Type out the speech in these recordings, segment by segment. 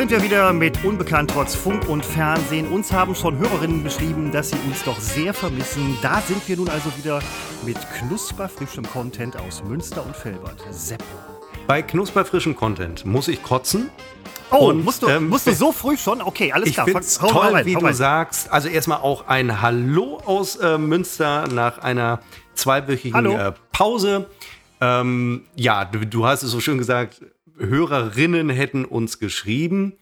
sind wir wieder mit Unbekannt trotz Funk und Fernsehen. Uns haben schon Hörerinnen beschrieben, dass sie uns doch sehr vermissen. Da sind wir nun also wieder mit knusperfrischem Content aus Münster und Felbert. Seppo. Bei knusperfrischem Content muss ich kotzen. Oh, und, musst, du, ähm, musst du so früh schon? Okay, alles ich klar. Ich finde es toll, rein, wie du rein. sagst. Also erstmal auch ein Hallo aus äh, Münster nach einer zweiwöchigen äh, Pause. Ähm, ja, du, du hast es so schön gesagt, Hörerinnen hätten uns geschrieben.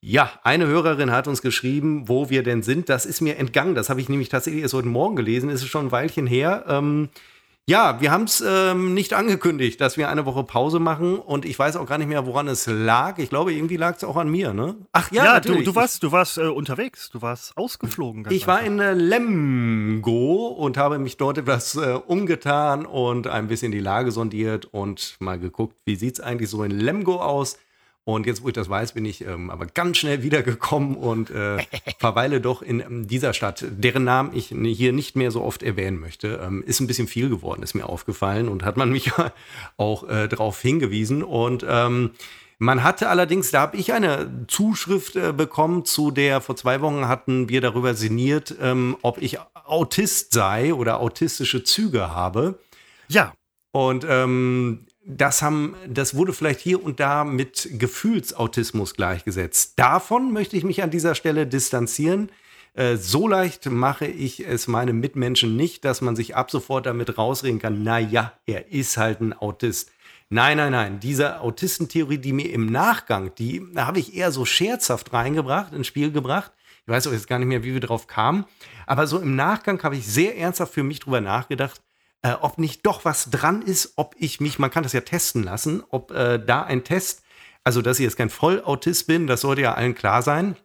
Ja, eine Hörerin hat uns geschrieben, wo wir denn sind. Das ist mir entgangen. Das habe ich nämlich tatsächlich erst heute Morgen gelesen. Ist schon ein Weilchen her. Ähm, ja, wir haben es ähm, nicht angekündigt, dass wir eine Woche Pause machen und ich weiß auch gar nicht mehr, woran es lag. Ich glaube, irgendwie lag es auch an mir, ne? Ach ja, ja du, du warst, du warst äh, unterwegs, du warst ausgeflogen. ich war in äh, Lemgo und habe mich dort etwas äh, umgetan und ein bisschen die Lage sondiert und mal geguckt, wie sieht es eigentlich so in Lemgo aus. Und jetzt, wo ich das weiß, bin ich ähm, aber ganz schnell wiedergekommen und äh, verweile doch in ähm, dieser Stadt, deren Namen ich hier nicht mehr so oft erwähnen möchte. Ähm, ist ein bisschen viel geworden, ist mir aufgefallen und hat man mich auch äh, darauf hingewiesen. Und ähm, man hatte allerdings, da habe ich eine Zuschrift äh, bekommen, zu der vor zwei Wochen hatten wir darüber sinniert, ähm, ob ich Autist sei oder autistische Züge habe. Ja. Und ähm, das, haben, das wurde vielleicht hier und da mit Gefühlsautismus gleichgesetzt. Davon möchte ich mich an dieser Stelle distanzieren. Äh, so leicht mache ich es meinem Mitmenschen nicht, dass man sich ab sofort damit rausreden kann, naja, er ist halt ein Autist. Nein, nein, nein. Diese Autistentheorie, die mir im Nachgang, die habe ich eher so scherzhaft reingebracht, ins Spiel gebracht. Ich weiß auch jetzt gar nicht mehr, wie wir drauf kamen. Aber so im Nachgang habe ich sehr ernsthaft für mich drüber nachgedacht, äh, ob nicht doch was dran ist, ob ich mich, man kann das ja testen lassen, ob äh, da ein Test, also dass ich jetzt kein Vollautist bin, das sollte ja allen klar sein.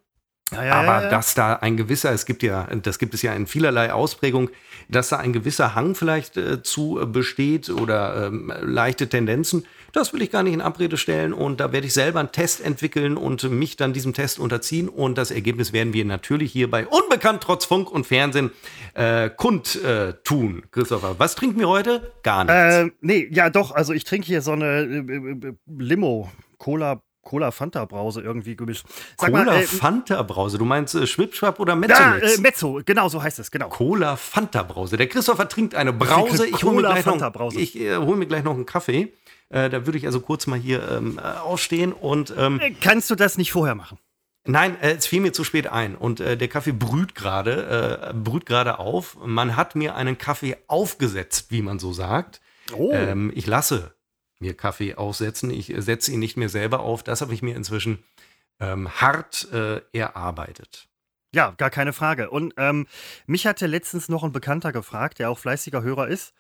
Ja, ja, aber ja, dass da ein gewisser, es gibt ja, das gibt es ja in vielerlei Ausprägung, dass da ein gewisser Hang vielleicht äh, zu besteht oder ähm, leichte Tendenzen, das will ich gar nicht in Abrede stellen und da werde ich selber einen Test entwickeln und mich dann diesem Test unterziehen und das Ergebnis werden wir natürlich hier bei Unbekannt trotz Funk und Fernsehen äh, kundtun. Äh, Christopher, was trinken wir heute? Gar nichts. Äh, nee, ja doch, also ich trinke hier so eine äh, äh Limo, Cola Cola Fanta Brause irgendwie gemischt. Äh, Fanta Brause, du meinst äh, Schwipschwapp oder Mezzo? Ja, äh, Mezzo, genau so heißt es, genau. Cola Fanta Brause. Der Christopher trinkt eine Brause. Ich hole mir, gleich noch, ich, äh, hol mir gleich noch einen Kaffee. Äh, da würde ich also kurz mal hier ähm, äh, aufstehen und. Ähm, äh, Kannst du das nicht vorher machen? Nein, äh, es fiel mir zu spät ein und äh, der Kaffee brüht gerade, brüht gerade auf. Man hat mir einen Kaffee aufgesetzt, wie man so sagt. Oh. Ähm, ich lasse mir Kaffee aufsetzen. Ich setze ihn nicht mehr selber auf. Das habe ich mir inzwischen ähm, hart äh, erarbeitet. Ja, gar keine Frage. Und ähm, mich hatte letztens noch ein Bekannter gefragt, der auch fleißiger Hörer ist.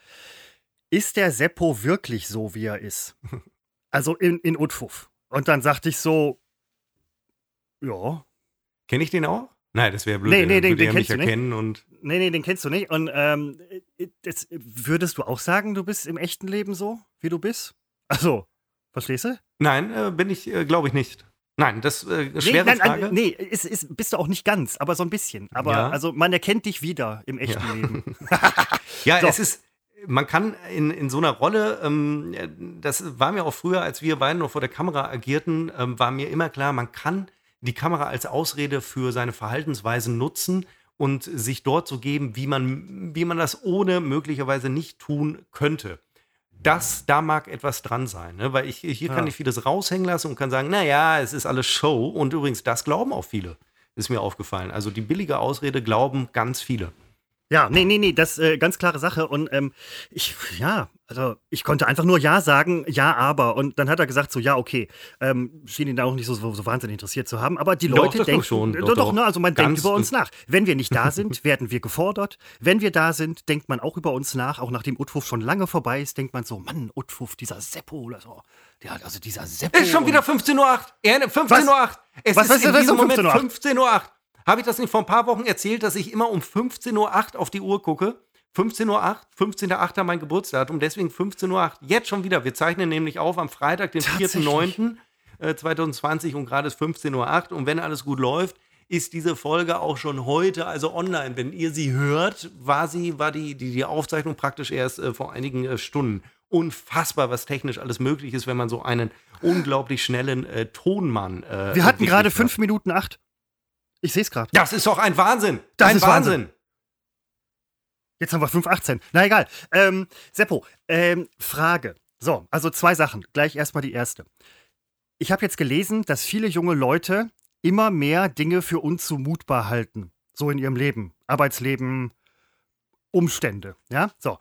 Ist der Seppo wirklich so, wie er ist? Also in, in Utfuff. Und dann sagte ich so, ja. Kenne ich den auch? Nein, das wäre blöd. Nee, nee, den, den kennst du nicht. Und nee, nee, den kennst du nicht. Und ähm, das, würdest du auch sagen, du bist im echten Leben so, wie du bist? Also, verstehst du? Nein, äh, bin ich, äh, glaube ich nicht. Nein, das äh, schwere nee, nein, Frage. Nee, ist, ist, bist du auch nicht ganz, aber so ein bisschen. Aber ja. also man erkennt dich wieder im echten ja. Leben. ja, so. es ist, man kann in, in so einer Rolle, ähm, das war mir auch früher, als wir beiden noch vor der Kamera agierten, ähm, war mir immer klar, man kann die Kamera als Ausrede für seine Verhaltensweisen nutzen und sich dort so geben, wie man, wie man das ohne möglicherweise nicht tun könnte das, da mag etwas dran sein, ne? weil ich, hier ja. kann ich vieles raushängen lassen und kann sagen, naja, es ist alles Show. Und übrigens, das glauben auch viele, ist mir aufgefallen. Also die billige Ausrede glauben ganz viele. Ja, nee, nee, nee, das äh, ganz klare Sache. Und ähm, ich, ja, also ich konnte einfach nur Ja sagen, ja, aber. Und dann hat er gesagt, so, ja, okay. Ähm, schien ihn da auch nicht so, so, so wahnsinnig interessiert zu haben. Aber die Leute doch, denken schon. Doch, doch, doch, ne, also man denkt über uns nach. Wenn wir nicht da sind, werden wir gefordert. Wenn wir da sind, denkt man auch über uns nach. Auch nachdem Utfuff schon lange vorbei ist, denkt man so, Mann, Utfuff, dieser Seppo oder so. Der hat also dieser Seppo. Ist schon wieder 15.08 Uhr. 15.08 Uhr. Es was, ist was, in diesem Moment 15.08 Uhr. Habe ich das nicht vor ein paar Wochen erzählt, dass ich immer um 15.08 Uhr auf die Uhr gucke? 15.08 Uhr, 15.08. mein Geburtsdatum, deswegen 15.08 Uhr. Jetzt schon wieder. Wir zeichnen nämlich auf am Freitag, den 4.9.2020 und gerade ist 15.08 Uhr. Und wenn alles gut läuft, ist diese Folge auch schon heute, also online. Wenn ihr sie hört, war sie, war die, die, die Aufzeichnung praktisch erst äh, vor einigen äh, Stunden unfassbar, was technisch alles möglich ist, wenn man so einen unglaublich schnellen äh, Tonmann. Äh, Wir hatten gerade fünf Minuten acht. Ich sehe es gerade. Das ist doch ein Wahnsinn. Das ein ist Wahnsinn. Jetzt haben wir 5,18. Na egal. Ähm, Seppo, ähm, Frage. So, also zwei Sachen. Gleich erstmal die erste. Ich habe jetzt gelesen, dass viele junge Leute immer mehr Dinge für unzumutbar halten. So in ihrem Leben. Arbeitsleben, Umstände. Ja, so.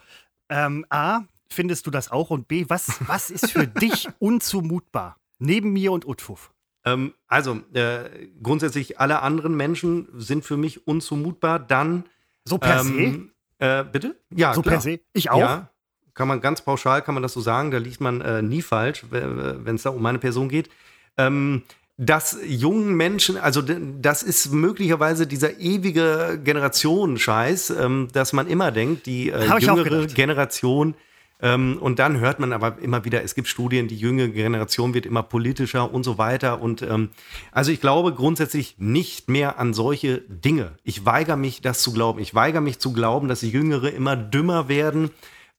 Ähm, A, findest du das auch? Und B, was, was ist für dich unzumutbar? Neben mir und Utfuf. Ähm, also, äh, grundsätzlich alle anderen Menschen sind für mich unzumutbar. Dann. So per ähm, äh, bitte? Ja, so klar. per se? Ich auch? Ja, kann man ganz pauschal, kann man das so sagen. Da liegt man äh, nie falsch, wenn es da um meine Person geht. Ähm, dass jungen Menschen, also das ist möglicherweise dieser ewige Generationenscheiß, ähm, dass man immer denkt, die äh, jüngere. Generation und dann hört man aber immer wieder, es gibt Studien, die jüngere Generation wird immer politischer und so weiter. Und ähm, also ich glaube grundsätzlich nicht mehr an solche Dinge. Ich weigere mich, das zu glauben. Ich weigere mich zu glauben, dass die Jüngere immer dümmer werden.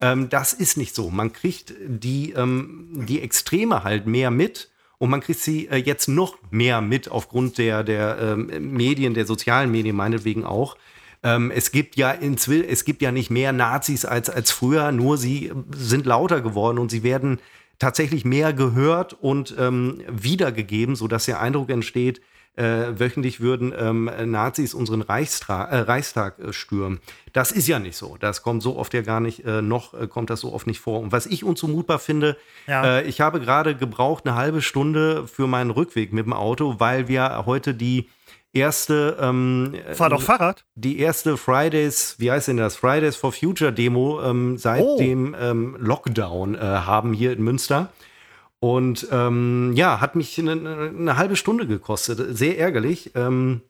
Ähm, das ist nicht so. Man kriegt die, ähm, die Extreme halt mehr mit. Und man kriegt sie äh, jetzt noch mehr mit aufgrund der, der ähm, Medien, der sozialen Medien meinetwegen auch. Ähm, es gibt ja inzwischen, es gibt ja nicht mehr Nazis als, als früher, nur sie sind lauter geworden und sie werden tatsächlich mehr gehört und ähm, wiedergegeben, sodass der Eindruck entsteht, äh, wöchentlich würden ähm, Nazis unseren Reichstra äh, Reichstag äh, stürmen. Das ist ja nicht so. Das kommt so oft ja gar nicht, äh, noch äh, kommt das so oft nicht vor. Und was ich unzumutbar finde, Ja. äh, ich habe gerade gebraucht eine halbe Stunde für meinen Rückweg mit dem Auto, weil wir heute die erste ähm, Fahr doch Fahrrad. die erste Fridays, wie heißt denn das? Fridays for Future Demo ähm, seit Oh. dem ähm, Lockdown äh, haben hier in Münster. Und ähm, ja, hat mich eine, eine halbe Stunde gekostet. Sehr ärgerlich. Ähm,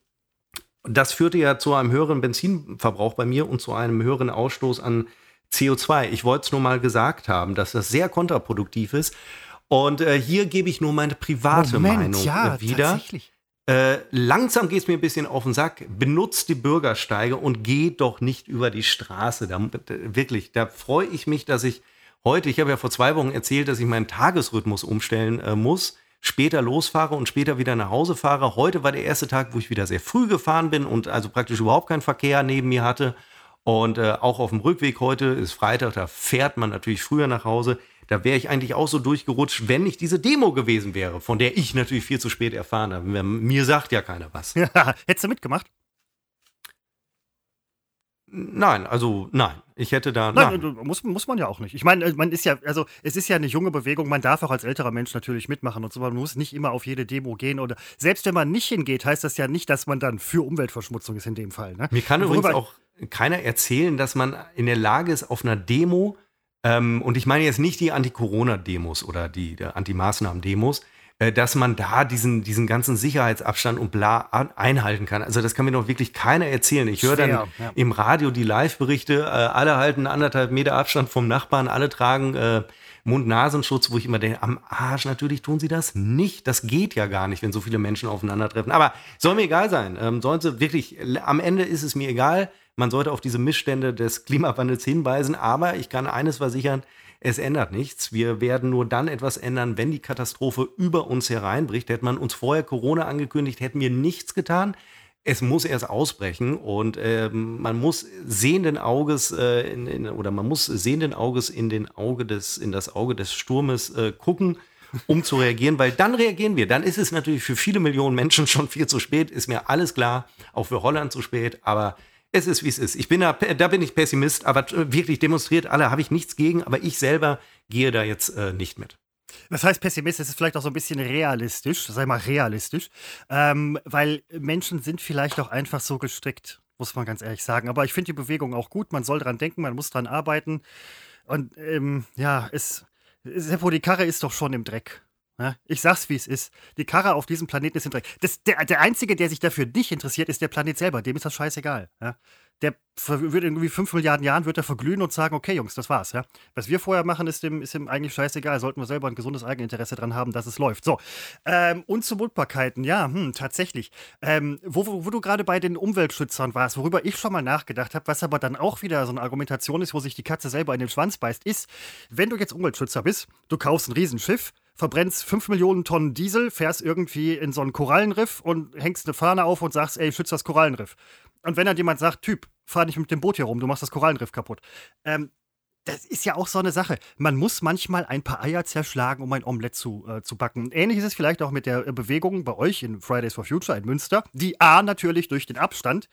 das führte ja zu einem höheren Benzinverbrauch bei mir und zu einem höheren Ausstoß an CO2. Ich wollte es nur mal gesagt haben, dass das sehr kontraproduktiv ist. Und äh, hier gebe ich nur meine private Meinung ja, äh, wieder. tatsächlich. Äh, langsam geht es mir ein bisschen auf den Sack. Benutzt die Bürgersteige und geht doch nicht über die Straße. Da, wirklich, da freue ich mich, dass ich heute, ich habe ja vor zwei Wochen erzählt, dass ich meinen Tagesrhythmus umstellen äh, muss, später losfahre und später wieder nach Hause fahre. Heute war der erste Tag, wo ich wieder sehr früh gefahren bin und also praktisch überhaupt keinen Verkehr neben mir hatte. Und äh, auch auf dem Rückweg heute ist Freitag, da fährt man natürlich früher nach Hause. Da wäre ich eigentlich auch so durchgerutscht, wenn nicht diese Demo gewesen wäre, von der ich natürlich viel zu spät erfahren habe. Mir sagt ja keiner was. Ja, hättest du mitgemacht? Nein, also nein. Ich hätte da. Nein, Nein. Muss, muss man ja auch nicht. Ich meine, man ist ja, also es ist ja eine junge Bewegung, man darf auch als älterer Mensch natürlich mitmachen und so, man muss nicht immer auf jede Demo gehen oder selbst wenn man nicht hingeht, heißt das ja nicht, dass man dann für Umweltverschmutzung ist in dem Fall. Ne? Mir kann übrigens auch keiner erzählen, dass man in der Lage ist, auf einer Demo, ähm, und ich meine jetzt nicht die Anti-Corona-Demos oder die, Anti-Maßnahmen-Demos, äh, dass man da diesen, diesen ganzen Sicherheitsabstand und bla an- einhalten kann. Also das kann mir doch wirklich keiner erzählen. Ich höre dann ja. im Radio die Live-Berichte, äh, alle halten anderthalb Meter Abstand vom Nachbarn, alle tragen äh, Mund-Nasenschutz, wo ich immer denke, am Arsch, natürlich tun sie das nicht. Das geht ja gar nicht, wenn so viele Menschen aufeinandertreffen. Aber soll mir egal sein. Ähm, sollen sie wirklich, am Ende ist es mir egal. Man sollte auf diese Missstände des Klimawandels hinweisen. Aber ich kann eines versichern, es ändert nichts. Wir werden nur dann etwas ändern, wenn die Katastrophe über uns hereinbricht. Hätte man uns vorher Corona angekündigt, hätten wir nichts getan. Es muss erst ausbrechen und ähm, man muss sehenden Auges äh, in, in, oder man muss sehenden Auges in den Auge des in das Auge des Sturmes äh, gucken, um zu reagieren, weil dann reagieren wir. Dann ist es natürlich für viele Millionen Menschen schon viel zu spät. Ist mir alles klar, auch für Holland zu spät. Aber es ist wie es ist. Ich bin da, da bin ich Pessimist, aber äh, wirklich demonstriert alle habe ich nichts gegen. Aber ich selber gehe da jetzt äh, nicht mit. Das heißt, Pessimist, ist vielleicht auch so ein bisschen realistisch, sei mal realistisch, ähm, weil Menschen sind vielleicht auch einfach so gestrickt, muss man ganz ehrlich sagen. Aber ich finde die Bewegung auch gut, man soll dran denken, man muss dran arbeiten. Und ähm, ja, es, Seppo, die Karre ist doch schon im Dreck. Ja, ich sag's, wie es ist. Die Karre auf diesem Planeten ist. Das, der, der Einzige, der sich dafür nicht interessiert, ist der Planet selber. Dem ist das scheißegal. Ja? Der wird irgendwie fünf Milliarden Jahren wird er verglühen und sagen, okay, Jungs, das war's. Ja? Was wir vorher machen, ist dem, ist dem eigentlich scheißegal. Sollten wir selber ein gesundes Eigeninteresse dran haben, dass es läuft. So. Ähm, Unzumutbarkeiten, ja, hm, tatsächlich. Ähm, wo, wo, wo du gerade bei den Umweltschützern warst, worüber ich schon mal nachgedacht habe, was aber dann auch wieder so eine Argumentation ist, wo sich die Katze selber in den Schwanz beißt, ist, wenn du jetzt Umweltschützer bist, du kaufst ein Riesenschiff, verbrennst 5 Millionen Tonnen Diesel, fährst irgendwie in so einen Korallenriff und hängst eine Fahne auf und sagst, ey, schütze das Korallenriff. Und wenn dann jemand sagt, Typ, fahr nicht mit dem Boot hier rum, du machst das Korallenriff kaputt. Ähm, das ist ja auch so eine Sache. Man muss manchmal ein paar Eier zerschlagen, um ein Omelett zu, äh, zu backen. Ähnlich ist es vielleicht auch mit der äh, Bewegung bei euch in Fridays for Future in Münster, die A natürlich durch den Abstand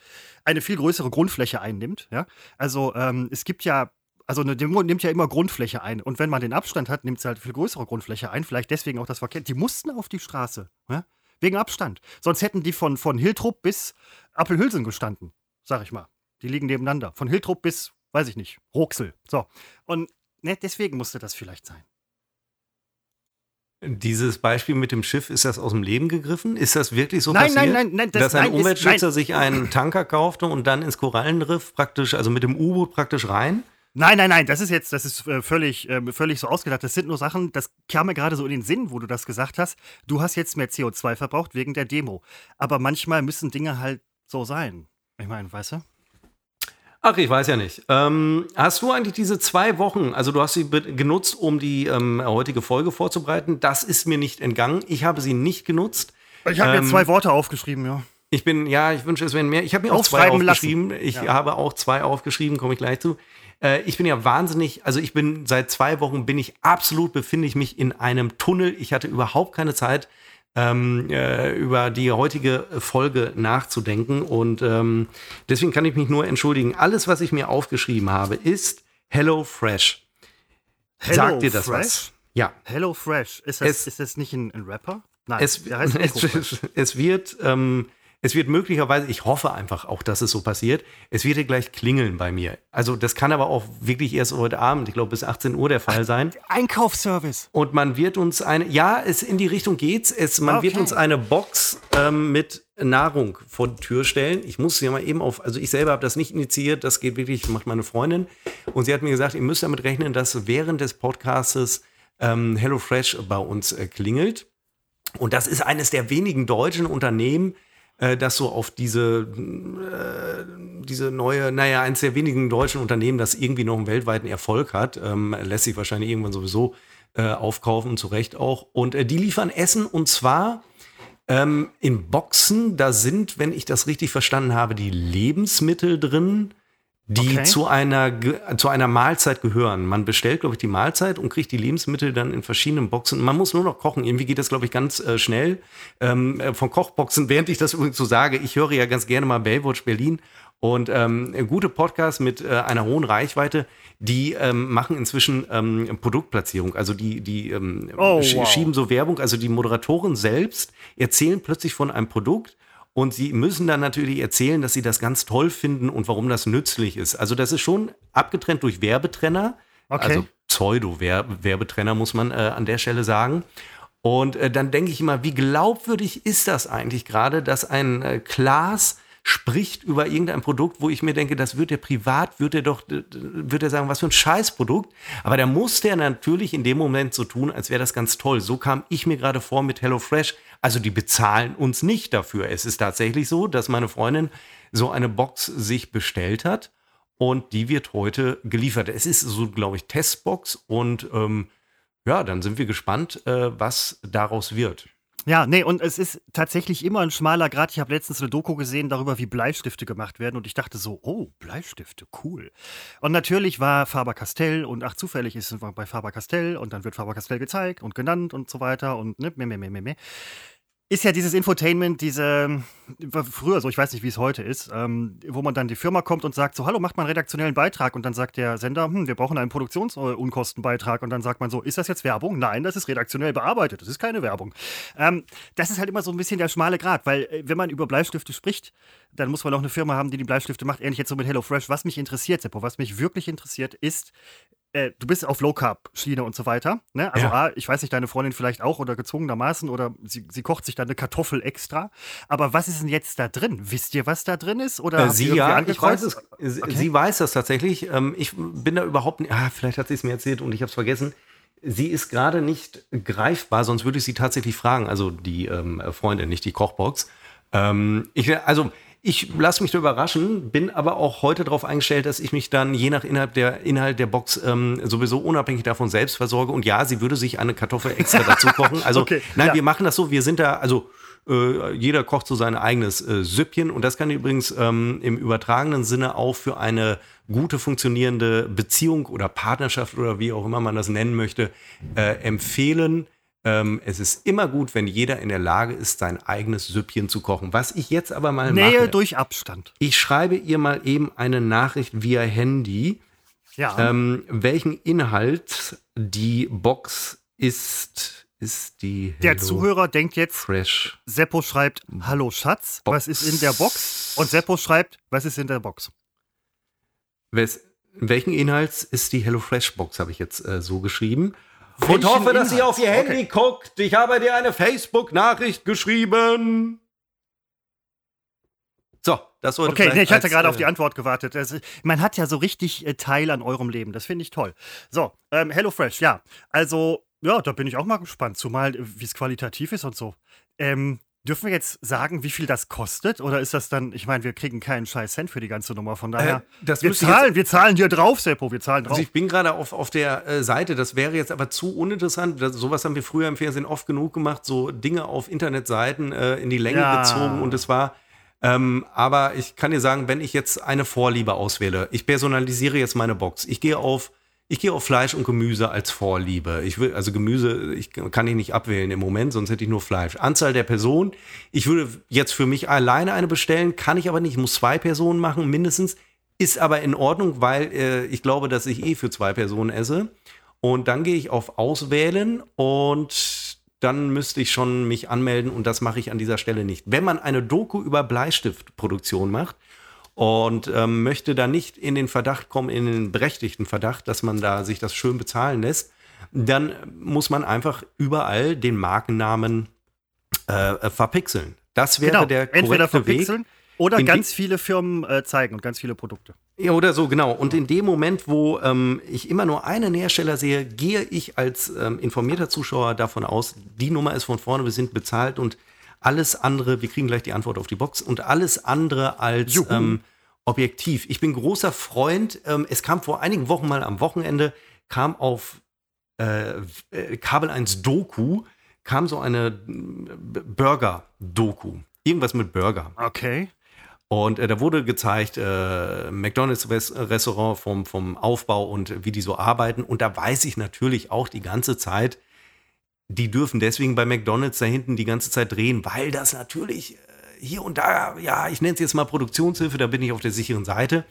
eine viel größere Grundfläche einnimmt. Ja? Also ähm, es gibt ja also eine Demo nimmt ja immer Grundfläche ein. Und wenn man den Abstand hat, nimmt sie halt viel größere Grundfläche ein. Vielleicht deswegen auch das Verkehr. Die mussten auf die Straße. Ja? Wegen Abstand. Sonst hätten die von, von Hiltrup bis Appelhülsen gestanden, sag ich mal. Die liegen nebeneinander. Von Hiltrup bis, weiß ich nicht, Roxel. So. Und ne, deswegen musste das vielleicht sein. Dieses Beispiel mit dem Schiff, ist das aus dem Leben gegriffen? Ist das wirklich so nein, passiert? Nein, nein, nein. Das, dass ein nein, Umweltschützer ist, sich einen Tanker kaufte und dann ins Korallenriff praktisch, also mit dem U-Boot praktisch rein? Nein, nein, nein, das ist jetzt, das ist äh, völlig, äh, völlig so ausgedacht. Das sind nur Sachen, das kam mir gerade so in den Sinn, wo du das gesagt hast. Du hast jetzt mehr CO2 verbraucht wegen der Demo. Aber manchmal müssen Dinge halt so sein. Ich meine, weißt du? Ach, ich weiß ja nicht. Ähm, hast du eigentlich diese zwei Wochen, also du hast sie genutzt, um die ähm, heutige Folge vorzubereiten? Das ist mir nicht entgangen. Ich habe sie nicht genutzt. Ich habe ähm, mir zwei Worte aufgeschrieben, ja. Ich bin, ja, ich wünsche, es wären mehr. Ich habe mir auch zwei aufgeschrieben. Lassen. Ich ja. habe auch zwei aufgeschrieben, komme ich gleich zu. Äh, ich bin ja wahnsinnig, also ich bin seit zwei Wochen bin ich absolut, befinde ich mich in einem Tunnel. Ich hatte überhaupt keine Zeit, ähm, äh, über die heutige Folge nachzudenken. Und ähm, deswegen kann ich mich nur entschuldigen. Alles, was ich mir aufgeschrieben habe, ist Hello Fresh. Hello Sagt dir das Fresh? was? Ja. Hello Fresh. Ist das, es, ist das nicht ein, ein Rapper? Nein, es, es, es, wird ähm, es wird möglicherweise, ich hoffe einfach auch, dass es so passiert, es wird ja gleich klingeln bei mir. Also das kann aber auch wirklich erst heute Abend, ich glaube bis 18 Uhr der Fall sein. Einkaufsservice. Und man wird uns eine, ja, es in die Richtung geht's, es, man okay. wird uns eine Box ähm, mit Nahrung vor die Tür stellen. Ich muss ja mal eben auf, also ich selber habe das nicht initiiert, das geht wirklich, macht meine Freundin. Und sie hat mir gesagt, ihr müsst damit rechnen, dass während des Podcastes ähm, HelloFresh bei uns äh, klingelt. Und das ist eines der wenigen deutschen Unternehmen, äh, das so auf diese, äh, diese neue, naja, eines der wenigen deutschen Unternehmen, das irgendwie noch einen weltweiten Erfolg hat, ähm, lässt sich wahrscheinlich irgendwann sowieso äh, aufkaufen, zu Recht auch. Und äh, die liefern Essen und zwar ähm, in Boxen. Da sind, wenn ich das richtig verstanden habe, die Lebensmittel drin die okay. zu, einer, zu einer Mahlzeit gehören. Man bestellt, glaube ich, die Mahlzeit und kriegt die Lebensmittel dann in verschiedenen Boxen. Man muss nur noch kochen. Irgendwie geht das, glaube ich, ganz äh, schnell. Ähm, äh, von Kochboxen, während ich das übrigens so sage, ich höre ja ganz gerne mal Baywatch Berlin und ähm, gute Podcasts mit äh, einer hohen Reichweite, die ähm, machen inzwischen ähm, Produktplatzierung. Also die, die ähm, oh, wow. schieben so Werbung. Also die Moderatoren selbst erzählen plötzlich von einem Produkt und sie müssen dann natürlich erzählen, dass sie das ganz toll finden und warum das nützlich ist. Also das ist schon abgetrennt durch Werbetrenner. Okay. Also Pseudo-Werbetrenner muss man äh, an der Stelle sagen. Und äh, dann denke ich immer, wie glaubwürdig ist das eigentlich gerade, dass ein äh, Klaas spricht über irgendein Produkt, wo ich mir denke, das wird er privat, wird er doch, wird er sagen, was für ein Scheißprodukt. Aber da muss der natürlich in dem Moment so tun, als wäre das ganz toll. So kam ich mir gerade vor mit HelloFresh. Also die bezahlen uns nicht dafür. Es ist tatsächlich so, dass meine Freundin so eine Box sich bestellt hat und die wird heute geliefert. Es ist so, glaube ich, Testbox und ähm, ja, dann sind wir gespannt, äh, was daraus wird. Ja, nee, und es ist tatsächlich immer ein schmaler Grad. Ich habe letztens eine Doku gesehen darüber, wie Bleistifte gemacht werden und ich dachte so, oh, Bleistifte, cool. Und natürlich war Faber-Castell und ach, zufällig ist es bei Faber-Castell und dann wird Faber-Castell gezeigt und genannt und so weiter und ne, meh, meh, meh, meh, meh ist ja dieses Infotainment, diese, früher so, ich weiß nicht, wie es heute ist, ähm, wo man dann die Firma kommt und sagt so, hallo, macht mal einen redaktionellen Beitrag und dann sagt der Sender, hm, wir brauchen einen Produktionsunkostenbeitrag und dann sagt man so, ist das jetzt Werbung? Nein, das ist redaktionell bearbeitet, das ist keine Werbung. Ähm, das ist halt immer so ein bisschen der schmale Grad, weil äh, wenn man über Bleistifte spricht, dann muss man auch eine Firma haben, die die Bleistifte macht, ähnlich jetzt so mit HelloFresh. Was mich interessiert, Seppo, was mich wirklich interessiert, ist, äh, du bist auf Low Carb Schiene und so weiter. Ne? Also Ja. A, ich weiß nicht, deine Freundin vielleicht auch oder gezwungenermaßen oder sie, sie kocht sich dann eine Kartoffel extra. Aber was ist denn jetzt da drin? Wisst ihr, was da drin ist? Oder Äh, sie ja, ich weiß es. Okay. Sie weiß das tatsächlich. Ähm, ich bin da überhaupt nicht. Ah, vielleicht hat sie es mir erzählt und ich habe es vergessen. Sie ist gerade nicht greifbar, sonst würde ich sie tatsächlich fragen. Also die ähm, Freundin, nicht die Kochbox. Ähm, ich, also ich lasse mich da überraschen, bin aber auch heute darauf eingestellt, dass ich mich dann je nach Inhalt der, Inhalt der Box ähm, sowieso unabhängig davon selbst versorge. Und ja, sie würde sich eine Kartoffel extra dazu kochen. Also Okay, nein, ja. wir machen das so. Wir sind da, also äh, jeder kocht so sein eigenes äh, Süppchen und das kann übrigens ähm, im übertragenen Sinne auch für eine gute funktionierende Beziehung oder Partnerschaft oder wie auch immer man das nennen möchte, äh, empfehlen. Ähm, es ist immer gut, wenn jeder in der Lage ist, sein eigenes Süppchen zu kochen. Was ich jetzt aber mal Nähe mache, durch Abstand. ich schreibe ihr mal eben eine Nachricht via Handy, Ja. ähm, welchen Inhalt die Box ist. Ist die der Hello Zuhörer denkt jetzt, Fresh Seppo schreibt, hallo Schatz, was ist in der Box? Und Seppo schreibt, was ist in der Box? Wes welchen Inhalts ist die HelloFresh Box, habe ich jetzt äh, so geschrieben. Und hoffe, dass ihr Inhalt? auf ihr Handy guckt. Ich habe dir eine Facebook-Nachricht geschrieben. So, das sollte Okay, nee, ich hatte gerade äh, auf die Antwort gewartet. Das, man hat ja so richtig äh, Teil an eurem Leben. Das finde ich toll. So, ähm, HelloFresh, ja. Also, ja, da bin ich auch mal gespannt, zumal äh, wie es qualitativ ist und so. Ähm, dürfen wir jetzt sagen, wie viel das kostet? Oder ist das dann, ich meine, wir kriegen keinen scheiß Cent für die ganze Nummer. Von daher, Äh, das wir zahlen, wir zahlen hier drauf, Seppo, wir zahlen drauf. Also ich bin gerade auf, auf der äh, Seite, das wäre jetzt aber zu uninteressant. Das, sowas haben wir früher im Fernsehen oft genug gemacht, so Dinge auf Internetseiten äh, in die Länge Ja. gezogen und es war. Ähm, aber ich kann dir sagen, wenn ich jetzt eine Vorliebe auswähle, ich personalisiere jetzt meine Box. Ich gehe auf, ich gehe auf Fleisch und Gemüse als Vorliebe. Ich will, also Gemüse, ich kann ich nicht abwählen im Moment, sonst hätte ich nur Fleisch. Anzahl der Personen. Ich würde jetzt für mich alleine eine bestellen, kann ich aber nicht. Ich muss zwei Personen machen, mindestens. Ist aber in Ordnung, weil äh, ich glaube, dass ich eh für zwei Personen esse. Und dann gehe ich auf Auswählen und dann müsste ich schon mich anmelden und das mache ich an dieser Stelle nicht. Wenn man eine Doku über Bleistiftproduktion macht und ähm, möchte da nicht in den Verdacht kommen, in den berechtigten Verdacht, dass man da sich das schön bezahlen lässt, dann muss man einfach überall den Markennamen äh, verpixeln. Das wäre genau, der entweder korrekte Weg. verpixeln oder In ganz viele Firmen äh, zeigen und ganz viele Produkte. Ja, oder so, genau. Und in dem Moment, wo ähm, ich immer nur einen Hersteller sehe, gehe ich als ähm, informierter Zuschauer davon aus, die Nummer ist von vorne, wir sind bezahlt und alles andere, wir kriegen gleich die Antwort auf die Box, und alles andere als ähm, objektiv. Ich bin großer Freund, ähm, es kam vor einigen Wochen mal am Wochenende, kam auf äh, äh, Kabel 1 Doku, kam so eine äh, Burger-Doku. Irgendwas mit Burger. Okay. Und äh, da wurde gezeigt, äh, McDonalds-Restaurant vom, vom Aufbau und wie die so arbeiten. Und da weiß ich natürlich auch die ganze Zeit, die dürfen deswegen bei McDonalds da hinten die ganze Zeit drehen, weil das natürlich äh, hier und da, ja, ich nenne es jetzt mal Produktionshilfe, da bin ich auf der sicheren Seite.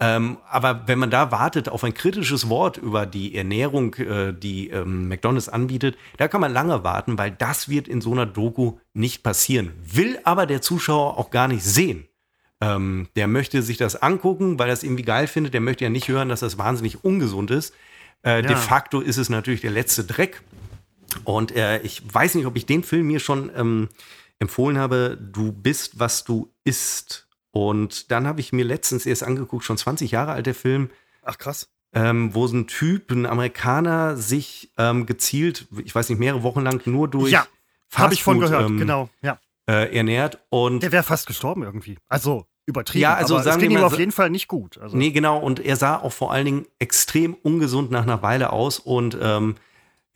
Ähm, aber wenn man da wartet auf ein kritisches Wort über die Ernährung, äh, die ähm, McDonalds anbietet, da kann man lange warten, weil das wird in so einer Doku nicht passieren. Will aber der Zuschauer auch gar nicht sehen. Ähm, der möchte sich das angucken, weil er es irgendwie geil findet. Der möchte ja nicht hören, dass das wahnsinnig ungesund ist. Äh, De Ja. facto ist es natürlich der letzte Dreck. Und äh, ich weiß nicht, ob ich den Film mir schon ähm, empfohlen habe. Du bist, was du isst. Und dann habe ich mir letztens erst angeguckt, schon 20 Jahre alt der Film, Ach krass. ähm, wo so ein Typ, ein Amerikaner, sich ähm, gezielt, ich weiß nicht, mehrere Wochen lang nur durch Ja, Habe ich von gehört, ähm, genau. Ja. äh, ernährt. Und Der wäre fast gestorben irgendwie. Also übertrieben. Ja, also aber sagen es ging wir ihm mal auf so- jeden Fall nicht gut. Also, Nee, genau. Und er sah auch vor allen Dingen extrem ungesund nach einer Weile aus. Und ähm,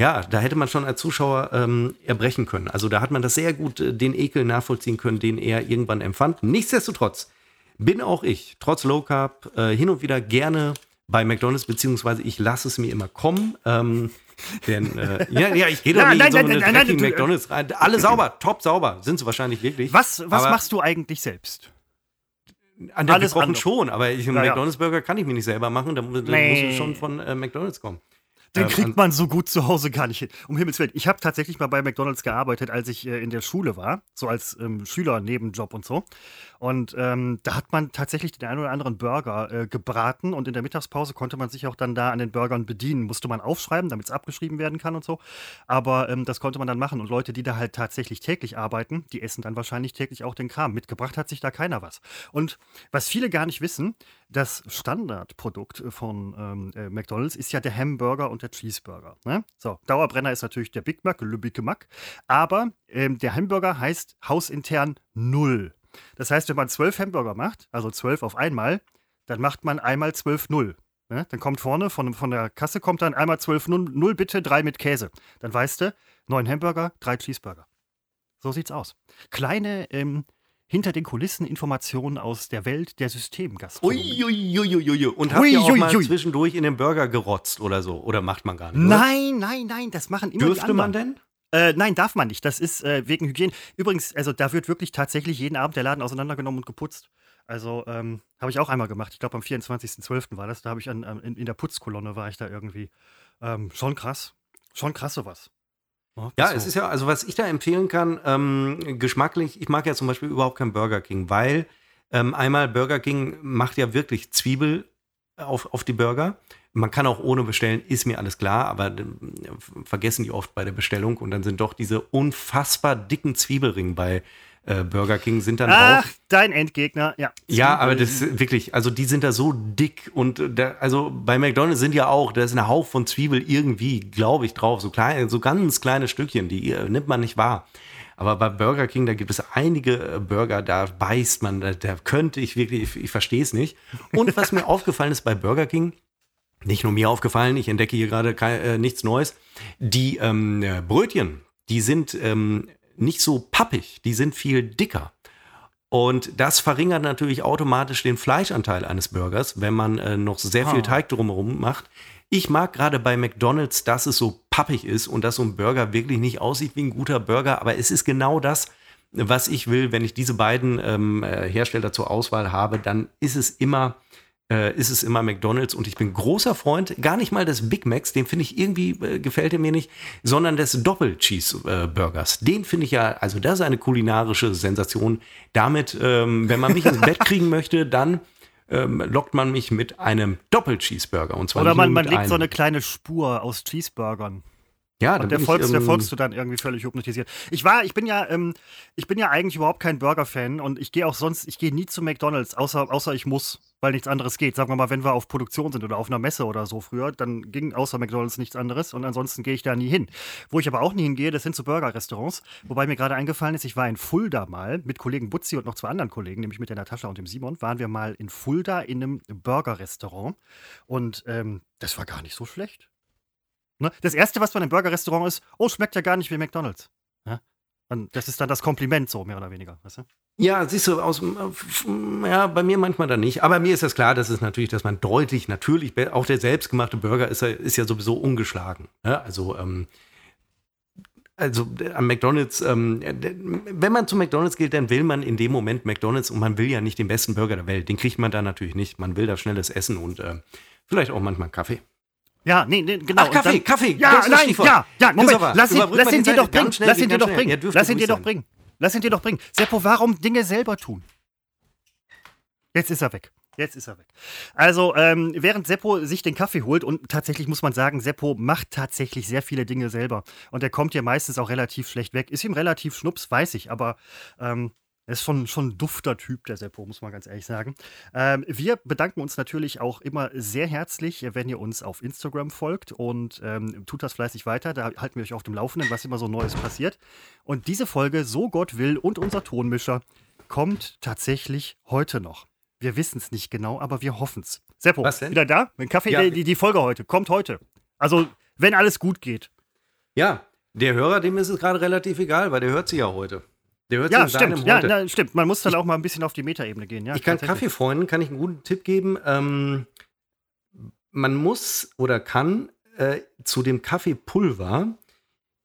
ja, da hätte man schon als Zuschauer ähm, erbrechen können. Also da hat man das sehr gut, äh, den Ekel nachvollziehen können, den er irgendwann empfand. Nichtsdestotrotz bin auch ich, trotz Low Carb, äh, hin und wieder gerne bei McDonalds, beziehungsweise ich lasse es mir immer kommen. Ähm, denn, äh, ja, ja, ich gehe Nein, nicht in so nein, eine nein, nein, nein, du- McDonalds rein. Alle sauber, top sauber, sind sie wahrscheinlich wirklich. was was Aber- machst du eigentlich selbst? An der Alles schon, aber ich, einen Ja. McDonalds-Burger kann ich mir nicht selber machen, da, da Nee. muss es schon von äh, McDonalds kommen. Den ähm, kriegt man so gut zu Hause gar nicht hin. Um Himmels Willen. Ich habe tatsächlich mal bei McDonalds gearbeitet, als ich äh, in der Schule war, so als ähm, Schüler Nebenjob und so. Und ähm, da hat man tatsächlich den einen oder anderen Burger äh, gebraten und in der Mittagspause konnte man sich auch dann da an den Burgern bedienen. Musste man aufschreiben, damit es abgeschrieben werden kann und so. Aber ähm, das konnte man dann machen. Und Leute, die da halt tatsächlich täglich arbeiten, die essen dann wahrscheinlich täglich auch den Kram. Mitgebracht hat sich da keiner was. Und was viele gar nicht wissen, das Standardprodukt von ähm, äh, McDonalds ist ja der Hamburger und der Cheeseburger. Ne? So, Dauerbrenner ist natürlich der Big Mac, Big Mac. Aber ähm, der Hamburger heißt hausintern Null. Das heißt, wenn man zwölf Hamburger macht, also zwölf auf einmal, dann macht man einmal zwölf Null. Ne? Dann kommt vorne von, von der Kasse kommt dann einmal zwölf Null, Null bitte, drei mit Käse. Dann weißt du, neun Hamburger, drei Cheeseburger. So sieht's aus. Kleine ähm, hinter den Kulissen Informationen aus der Welt der Systemgastronomie. Uiuiuiui. Und habt ihr auch mal zwischendurch in den Burger gerotzt oder so? Oder macht man gar nicht? Nein, nein, nein, das machen immer Dürfte die man denn? Äh, nein, darf man nicht. Das ist äh, wegen Hygiene. Übrigens, also da wird wirklich tatsächlich jeden Abend der Laden auseinandergenommen und geputzt. Also ähm, habe ich auch einmal gemacht. Ich glaube am 24.12. war das. Da habe ich an, an, in, der Putzkolonne war ich da irgendwie. Ähm, schon krass. Schon krass sowas. Oh, ja, so. es ist ja, also was ich da empfehlen kann, ähm, geschmacklich, ich mag ja zum Beispiel überhaupt kein Burger King, weil ähm, einmal Burger King macht ja wirklich Zwiebel auf, auf die Burger. Man kann auch ohne bestellen, ist mir alles klar, aber äh, vergessen die oft bei der Bestellung und dann sind doch diese unfassbar dicken Zwiebelringe bei äh, Burger King sind dann Ach, drauf. dein Endgegner, ja. Ja, aber das ist wirklich, also die sind da so dick und äh, da, also bei McDonald's sind ja auch, da ist ein Hauch von Zwiebel irgendwie, glaube ich, drauf, so kleine, so ganz kleine Stückchen, die äh, nimmt man nicht wahr. Aber bei Burger King, da gibt es einige Burger, da beißt man, da, da könnte ich wirklich, ich, ich verstehe es nicht. Und was mir aufgefallen ist bei Burger King, nicht nur mir aufgefallen, ich entdecke hier gerade äh, nichts Neues, die ähm, Brötchen, die sind ähm, nicht so pappig, die sind viel dicker. Und das verringert natürlich automatisch den Fleischanteil eines Burgers, wenn man äh, noch sehr viel ah. Teig drumherum macht. Ich mag gerade bei McDonald's, dass es so pappig ist und dass so ein Burger wirklich nicht aussieht wie ein guter Burger, aber es ist genau das, was ich will. Wenn ich diese beiden ähm, äh, Hersteller zur Auswahl habe, dann ist es immer äh, ist es immer McDonald's und ich bin großer Freund, gar nicht mal des Big Macs, den finde ich irgendwie, äh, gefällt er mir nicht, sondern des Doppel-Cheese-Burgers. Den finde ich ja, also das ist eine kulinarische Sensation. Damit, ähm, wenn man mich ins Bett kriegen möchte, dann ähm, lockt man mich mit einem Doppel-Cheeseburger. Und zwar Oder man, man legt so eine kleine Spur aus Cheeseburgern. Ja, und der folgst, ich, ähm, der folgst du dann irgendwie völlig hypnotisiert. Ich war, ich bin ja, ähm, ich bin ja eigentlich überhaupt kein Burger-Fan und ich gehe auch sonst, ich gehe nie zu McDonalds, außer, außer ich muss, weil nichts anderes geht. Sagen wir mal, wenn wir auf Produktion sind oder auf einer Messe oder so früher, dann ging außer McDonalds nichts anderes und ansonsten gehe ich da nie hin. Wo ich aber auch nie hingehe, das sind so Burger-Restaurants. Wobei mir gerade eingefallen ist, ich war in Fulda mal mit Kollegen Butzi und noch zwei anderen Kollegen, nämlich mit der Natascha und dem Simon, waren wir mal in Fulda in einem Burger-Restaurant und ähm, das war gar nicht so schlecht. Ne? Das Erste, was man im Burger-Restaurant ist, oh, schmeckt ja gar nicht wie McDonalds. Ja? Und das ist dann das Kompliment so, mehr oder weniger. Weißt du? Ja, siehst du, aus, ja, bei mir manchmal dann nicht. Aber mir ist das klar, dass es natürlich, dass man deutlich, natürlich, auch der selbstgemachte Burger ist, ist ja sowieso ungeschlagen. Ja? Also, ähm, also am McDonalds, ähm, wenn man zu McDonalds geht, dann will man in dem Moment McDonalds und man will ja nicht den besten Burger der Welt. Den kriegt man da natürlich nicht. Man will da schnelles Essen und äh, vielleicht auch manchmal Kaffee. Ja, nee, nee genau. Ach, Kaffee, dann, Kaffee. Ja, nein, ja, ja, Moment. Lass ihn, lass ihn dir doch bringen. Lass ihn dir doch bringen. Lass ihn dir doch bringen. Lass ihn dir doch bringen. Seppo, warum Dinge selber tun? Jetzt ist er weg. Jetzt ist er weg. Also, ähm, während Seppo sich den Kaffee holt, und tatsächlich muss man sagen, Seppo macht tatsächlich sehr viele Dinge selber. Und er kommt ja meistens auch relativ schlecht weg. Ist ihm relativ schnups, weiß ich, aber ähm, er ist schon, schon ein dufter Typ, der Seppo, muss man ganz ehrlich sagen. Ähm, wir bedanken uns natürlich auch immer sehr herzlich, wenn ihr uns auf Instagram folgt und ähm, tut das fleißig weiter. Da halten wir euch auf dem Laufenden, was immer so Neues passiert. Und diese Folge, so Gott will, und unser Tonmischer kommt tatsächlich heute noch. Wir wissen es nicht genau, aber wir hoffen es. Seppo, wieder da? Mein Kaffee, ja. die, die Folge heute, kommt heute. Also, wenn alles gut geht. Ja, der Hörer, dem ist es gerade relativ egal, weil der hört sie ja heute. Der hört ja, stimmt. Ja, na, stimmt. Man muss dann ich, auch mal ein bisschen auf die Metaebene gehen. Ja, ich kann Kaffeefreunden, kann ich einen guten Tipp geben. Ähm, man muss oder kann äh, zu dem Kaffeepulver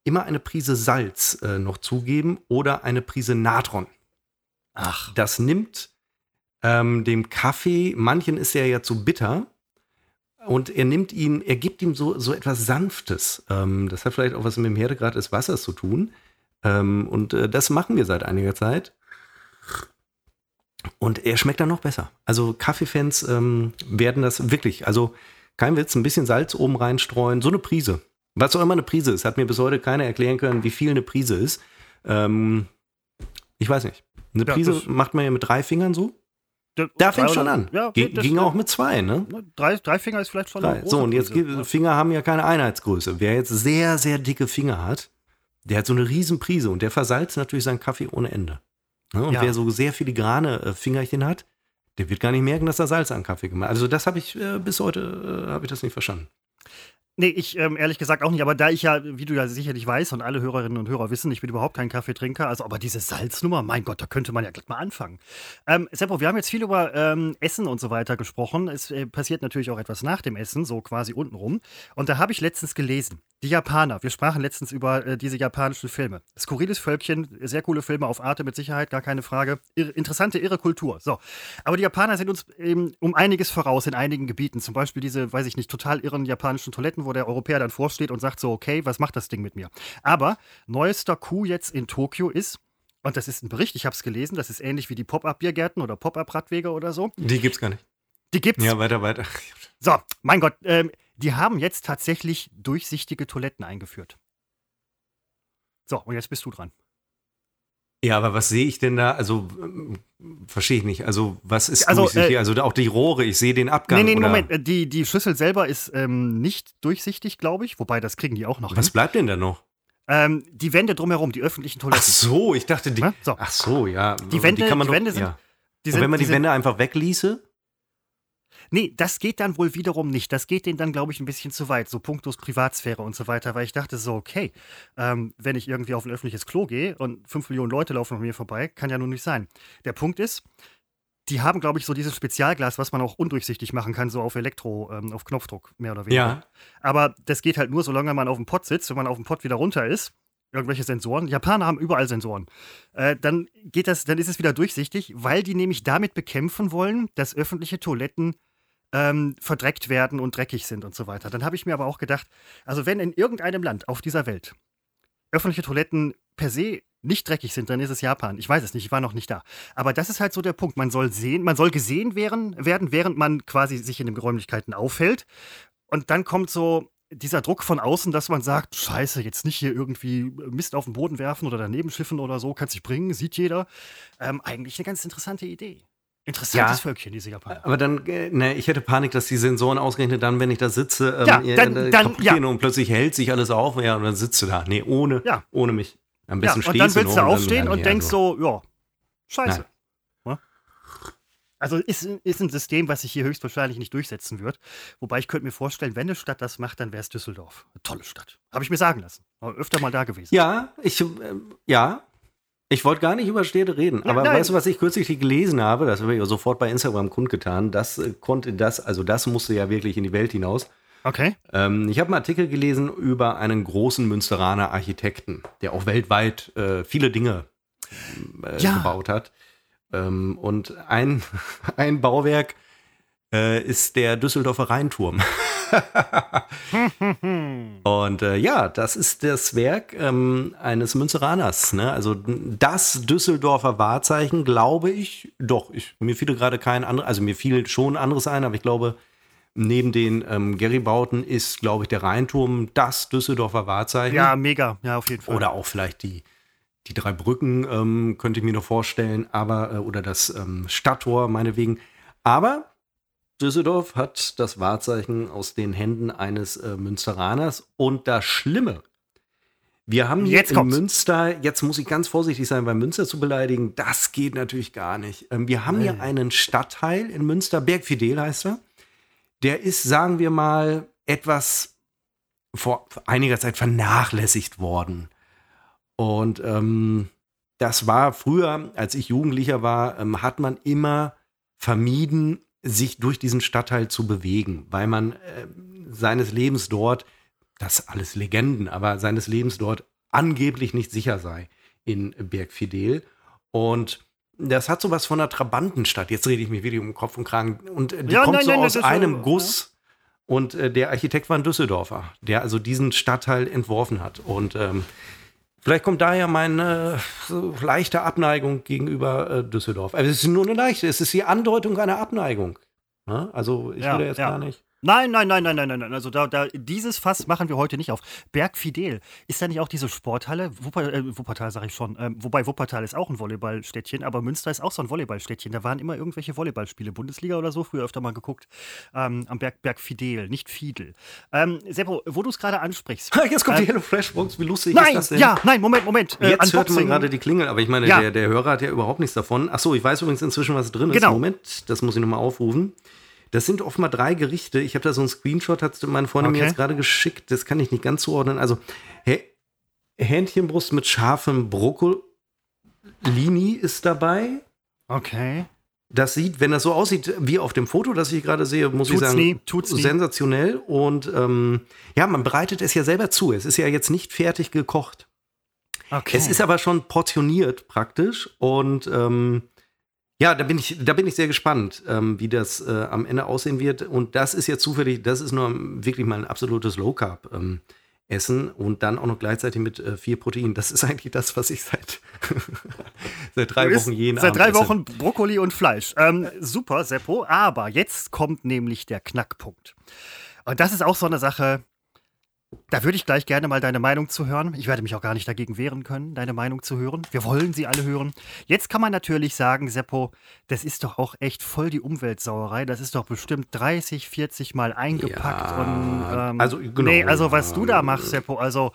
immer eine Prise Salz äh, noch zugeben oder eine Prise Natron. Ach. Das nimmt ähm, dem Kaffee, manchen ist er ja zu bitter, und er nimmt ihn, er gibt ihm so, so etwas Sanftes. Ähm, das hat vielleicht auch was mit dem Härtegrad des Wassers zu tun. Ähm, und äh, das machen wir seit einiger Zeit. Und er schmeckt dann noch besser. Also Kaffeefans ähm, werden das wirklich, also kein Witz, ein bisschen Salz oben reinstreuen, so eine Prise. Was auch immer eine Prise ist, hat mir bis heute keiner erklären können, wie viel eine Prise ist. Ähm, ich weiß nicht. Eine Ja, Prise macht man ja mit drei Fingern so. Da fängt schon an. Ja, Ge das- ging auch mit zwei, ne? Drei, drei Finger ist vielleicht schon So, und jetzt Prise. Finger haben ja keine Einheitsgröße. Wer jetzt sehr, sehr dicke Finger hat, der hat so eine riesen Prise und der versalzt natürlich seinen Kaffee ohne Ende. Ne? Und Ja. wer so sehr filigrane äh, Fingerchen hat, der wird gar nicht merken, dass er Salz an Kaffee gemacht hat. Also das habe ich äh, bis heute äh, habe ich das nicht verstanden. Nee, ich ähm, ehrlich gesagt auch nicht. Aber da ich ja, wie du ja sicherlich weißt und alle Hörerinnen und Hörer wissen, ich bin überhaupt kein Kaffeetrinker. Also, aber diese Salznummer, mein Gott, da könnte man ja gleich mal anfangen. Ähm, Seppo, wir haben jetzt viel über ähm, Essen und so weiter gesprochen. Es äh, passiert natürlich auch etwas nach dem Essen, so quasi untenrum. Und da habe ich letztens gelesen, die Japaner, wir sprachen letztens über äh, diese japanischen Filme. Skurriles Völkchen, sehr coole Filme auf Arte mit Sicherheit, gar keine Frage. Irre, interessante, irre Kultur. So. Aber die Japaner sind uns ähm, um einiges voraus in einigen Gebieten. Zum Beispiel diese, weiß ich nicht, total irren japanischen Toiletten, wo der Europäer dann vorsteht und sagt so, okay, was macht das Ding mit mir? Aber neuester Coup jetzt in Tokio ist, und das ist ein Bericht, ich habe es gelesen, das ist ähnlich wie die Pop-Up-Biergärten oder Pop-Up-Radwege oder so. Die gibt's gar nicht. Die gibt's. Ja, weiter, weiter. So, mein Gott, ähm, die haben jetzt tatsächlich durchsichtige Toiletten eingeführt. So, und jetzt bist du dran. Ja, aber was sehe ich denn da? Also ähm, verstehe ich nicht. Also was ist Also, durchsichtig? äh, also auch die Rohre. Ich sehe den Abgang. Nee, nee, oder Moment, die, die Schüssel selber ist ähm, nicht durchsichtig, glaube ich, wobei das kriegen die auch noch Was hin. bleibt denn da noch? Ähm, die Wände drumherum, die öffentlichen Ach Toiletten. so, ich dachte die. Ne? So. Ach so, ja. Die Wände- kann man die doch- Wände sind- Ja. Die Und wenn man die sind- Wände einfach wegließe? Nee, das geht dann wohl wiederum nicht. Das geht denen dann, glaube ich, ein bisschen zu weit, so punktos Privatsphäre und so weiter, weil ich dachte so, okay, ähm, wenn ich irgendwie auf ein öffentliches Klo gehe und fünf Millionen Leute laufen an mir vorbei, kann ja nun nicht sein. Der Punkt ist, die haben, glaube ich, so dieses Spezialglas, was man auch undurchsichtig machen kann, so auf Elektro, ähm, auf Knopfdruck, mehr oder weniger. Ja. Aber das geht halt nur, solange man auf dem Pott sitzt. Wenn man auf dem Pott wieder runter ist, irgendwelche Sensoren. Japaner haben überall Sensoren. Äh, dann geht das, dann ist es wieder durchsichtig, weil die nämlich damit bekämpfen wollen, dass öffentliche Toiletten ähm, verdreckt werden und dreckig sind und so weiter. Dann habe ich mir aber auch gedacht, also wenn in irgendeinem Land auf dieser Welt öffentliche Toiletten per se nicht dreckig sind, dann ist es Japan. Ich weiß es nicht, ich war noch nicht da. Aber das ist halt so der Punkt. Man soll sehen, man soll gesehen werden, werden während man quasi sich in den Räumlichkeiten aufhält. Und dann kommt so dieser Druck von außen, dass man sagt, scheiße, jetzt nicht hier irgendwie Mist auf den Boden werfen oder daneben schiffen oder so, kann sich bringen, sieht jeder. Ähm, eigentlich eine ganz interessante Idee. Interessantes Ja. Völkchen, diese Japaner. Aber dann, äh, ne, ich hätte Panik, dass die Sensoren ausgerechnet dann, wenn ich da sitze, ähm, Ja, äh, dann- äh, dann- ja. und plötzlich hält sich alles auf, ja, und dann sitzt du da. Nee, ohne, Ja. ohne mich. Am Ja, besten und dann willst du und aufstehen und ja, denkst so. ja, scheiße. Nein. Ja? Also ist, ist ein System, was sich hier höchstwahrscheinlich nicht durchsetzen wird. Wobei ich könnte mir vorstellen, wenn eine Stadt das macht, dann wäre es Düsseldorf. Eine tolle Stadt. Habe ich mir sagen lassen. Aber öfter mal da gewesen. Ja, ich, äh, ja. Ich wollte gar nicht über Städte reden, Ja, aber nein. weißt du, was ich kürzlich gelesen habe? Das habe ich sofort bei Instagram kundgetan. Das äh, konnte das, also das musste ja wirklich in die Welt hinaus. Okay. Ähm, ich habe einen Artikel gelesen über einen großen Münsteraner Architekten, der auch weltweit äh, viele Dinge äh, Ja. gebaut hat. Ähm, und ein, ein Bauwerk äh, ist der Düsseldorfer Rheinturm. Und äh, ja, das ist das Werk ähm, eines Münsteraners. Ne? Also das Düsseldorfer Wahrzeichen, glaube ich, doch, ich, mir fiel gerade kein anderes, also mir fiel schon anderes ein, aber ich glaube, neben den ähm, Geribauten ist, glaube ich, der Rheinturm das Düsseldorfer Wahrzeichen. Ja, mega. Ja, auf jeden Fall. Oder auch vielleicht die, die drei Brücken, ähm, könnte ich mir noch vorstellen, aber, äh, oder das ähm, Stadttor, meinetwegen. Aber Düsseldorf hat das Wahrzeichen aus den Händen eines äh, Münsteraners. Und das Schlimme, wir haben hier Jetzt in kommt's. Münster, jetzt muss ich ganz vorsichtig sein, bei Münster zu beleidigen, das geht natürlich gar nicht. Ähm, wir haben hier Nee. einen Stadtteil in Münster, Bergfidel heißt er. Der ist, sagen wir mal, etwas vor einiger Zeit vernachlässigt worden. Und ähm, das war früher, als ich Jugendlicher war, ähm, hat man immer vermieden, sich durch diesen Stadtteil zu bewegen, weil man äh, seines Lebens dort, das alles Legenden, aber seines Lebens dort angeblich nicht sicher sei in Bergfidel. Und das hat sowas von einer Trabantenstadt. Jetzt rede ich mich wirklich um Kopf und Kragen. Und die Ja, kommt nein, so nein, aus ist so, einem ja. Guss. Und äh, der Architekt war ein Düsseldorfer, der also diesen Stadtteil entworfen hat. Und ähm, vielleicht kommt daher meine so leichte Abneigung gegenüber äh, Düsseldorf. Also es ist nur eine leichte, es ist die Andeutung einer Abneigung. Ja? Also ich Ja, will jetzt ja. gar nicht. Nein, nein, nein, nein, nein, nein, nein. Also da, da, dieses Fass machen wir heute nicht auf. Berg Fidel, ist da nicht auch diese Sporthalle? Wupper, äh, Wuppertal sage ich schon. Ähm, wobei Wuppertal ist auch ein Volleyballstädtchen, aber Münster ist auch so ein Volleyballstädtchen. Da waren immer irgendwelche Volleyballspiele, Bundesliga oder so, früher öfter mal geguckt. Ähm, am Berg, Berg Fidel, nicht Fidel. Ähm, Seppo, wo du es gerade ansprichst. Jetzt kommt die Ähm, Hello Fresh Box, wie lustig Nein, ist das denn? ja, nein, Moment, Moment. Äh, Jetzt hört man Unboxing. gerade die Klingel, aber ich meine, Ja. der, der Hörer hat ja überhaupt nichts davon. Achso, ich weiß übrigens inzwischen, was drin ist. Genau. Moment, das muss ich nochmal aufrufen. Das sind offenbar drei Gerichte. Ich habe da so einen Screenshot, hat meine Freundin mir Okay. jetzt gerade geschickt. Das kann ich nicht ganz zuordnen. Also Hä- Hähnchenbrust mit scharfem Brokkolini ist dabei. Okay. Das sieht, wenn das so aussieht wie auf dem Foto, das ich gerade sehe, muss ich Tut's sagen, nie, tut's nie. sensationell. Und ähm, ja, man bereitet es ja selber zu. Es ist ja jetzt nicht fertig gekocht. okay. Es ist aber schon portioniert praktisch und ähm, ja, da bin ich, da bin ich sehr gespannt, ähm, wie das äh, am Ende aussehen wird. Und das ist jetzt zufällig, das ist nur wirklich mal ein absolutes Low Carb ähm, Essen und dann auch noch gleichzeitig mit äh, viel Protein. Das ist eigentlich das, was ich seit seit drei Wochen jeden Seit Abend drei esse. Wochen Brokkoli und Fleisch. Ähm, super, Seppo. Aber jetzt kommt nämlich der Knackpunkt. Und das ist auch so eine Sache, da würde ich gleich gerne mal deine Meinung zu hören. Ich werde mich auch gar nicht dagegen wehren können, deine Meinung zu hören. Wir wollen sie alle hören. Jetzt kann man natürlich sagen, Seppo, das ist doch auch echt voll die Umweltsauerei. Das ist doch bestimmt 30, 40 Mal eingepackt. Ja, und, ähm, also, genau, nee, also was du da machst, Seppo, also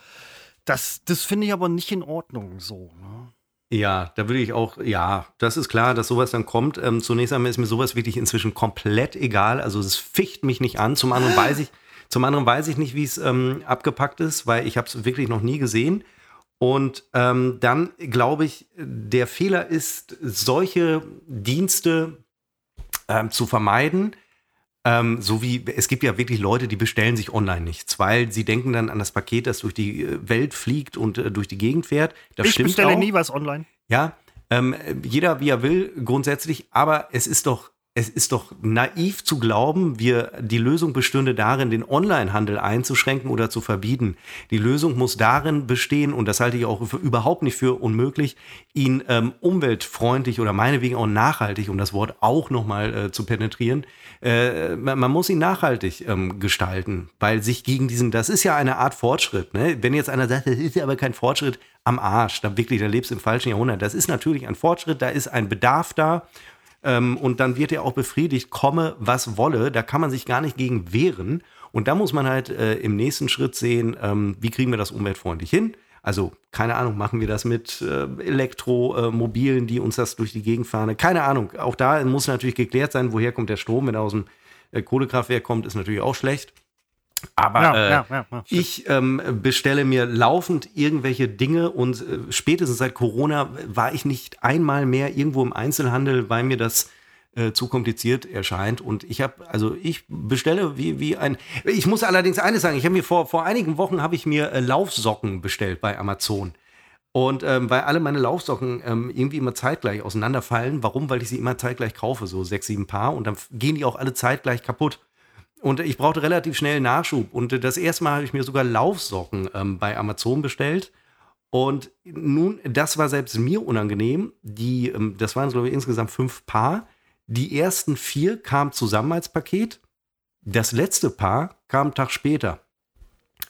das, das finde ich aber nicht in Ordnung so. Ne? Ja, da würde ich auch, ja, das ist klar, dass sowas dann kommt. Ähm, zunächst einmal ist mir sowas wirklich inzwischen komplett egal. Also es ficht mich nicht an. Zum anderen weiß ich, zum anderen weiß ich nicht, wie es ähm, abgepackt ist, weil ich habe es wirklich noch nie gesehen. Und ähm, dann glaube ich, der Fehler ist, solche Dienste ähm, zu vermeiden. Ähm, so wie es gibt ja wirklich Leute, die bestellen sich online nichts, weil sie denken dann an das Paket, das durch die äh, Welt fliegt und äh, durch die Gegend fährt. Das ich stimmt bestelle auch. nie was online. Ja, ähm, jeder wie er will, grundsätzlich, aber es ist doch, es ist doch naiv zu glauben, wir, die Lösung bestünde darin, den Onlinehandel einzuschränken oder zu verbieten. Die Lösung muss darin bestehen, und das halte ich auch für, überhaupt nicht für unmöglich, ihn ähm, umweltfreundlich oder meinetwegen auch nachhaltig, um das Wort auch nochmal äh, zu penetrieren, äh, man, man muss ihn nachhaltig ähm, gestalten, weil sich gegen diesen, das ist ja eine Art Fortschritt. Ne? Wenn jetzt einer sagt, das ist ja aber kein Fortschritt, am Arsch, da wirklich, da lebst du im falschen Jahrhundert. Das ist natürlich ein Fortschritt, da ist ein Bedarf da. Ähm, und dann wird er auch befriedigt, komme, was wolle. Da kann man sich gar nicht gegen wehren. Und da muss man halt äh, im nächsten Schritt sehen, ähm, wie kriegen wir das umweltfreundlich hin. Also, keine Ahnung, machen wir das mit äh, Elektromobilen, die uns das durch die Gegend fahren. Keine Ahnung. Auch da muss natürlich geklärt sein, woher kommt der Strom. Wenn er aus dem äh, Kohlekraftwerk kommt, ist natürlich auch schlecht. Aber Ja, äh, ja, ja, ich ähm, bestelle mir laufend irgendwelche Dinge und äh, spätestens seit Corona war ich nicht einmal mehr irgendwo im Einzelhandel, weil mir das äh, zu kompliziert erscheint. Und ich habe, also ich bestelle wie, wie ein. Ich muss allerdings eines sagen, ich habe mir vor, vor einigen Wochen habe ich mir äh, Laufsocken bestellt bei Amazon. Und ähm, weil alle meine Laufsocken ähm, irgendwie immer zeitgleich auseinanderfallen. Warum? Weil ich sie immer zeitgleich kaufe, so sechs, sieben Paar. Und dann gehen die auch alle zeitgleich kaputt. Und ich brauchte relativ schnell Nachschub. Und das erste Mal habe ich mir sogar Laufsocken ähm, bei Amazon bestellt. Und nun, das war selbst mir unangenehm. Die, ähm, das waren, glaube ich, insgesamt fünf Paar. Die ersten vier kamen zusammen als Paket. Das letzte Paar kam einen Tag später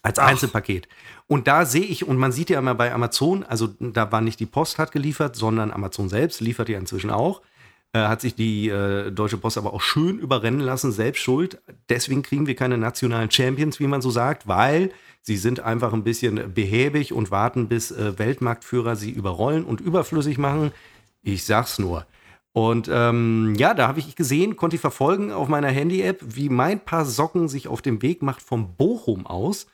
als Ach. Einzelpaket. Und da sehe ich, und man sieht ja immer bei Amazon, also da war nicht die Post hat geliefert, sondern Amazon selbst liefert ja inzwischen auch. Äh, hat sich die äh, Deutsche Post aber auch schön überrennen lassen, selbst schuld. Deswegen kriegen wir keine nationalen Champions, wie man so sagt, weil sie sind einfach ein bisschen behäbig und warten, bis äh, Weltmarktführer sie überrollen und überflüssig machen. Ich sag's nur. Und ähm, ja, da habe ich gesehen, konnte ich verfolgen auf meiner Handy-App, wie mein Paar Socken sich auf dem Weg macht vom Bochum aus,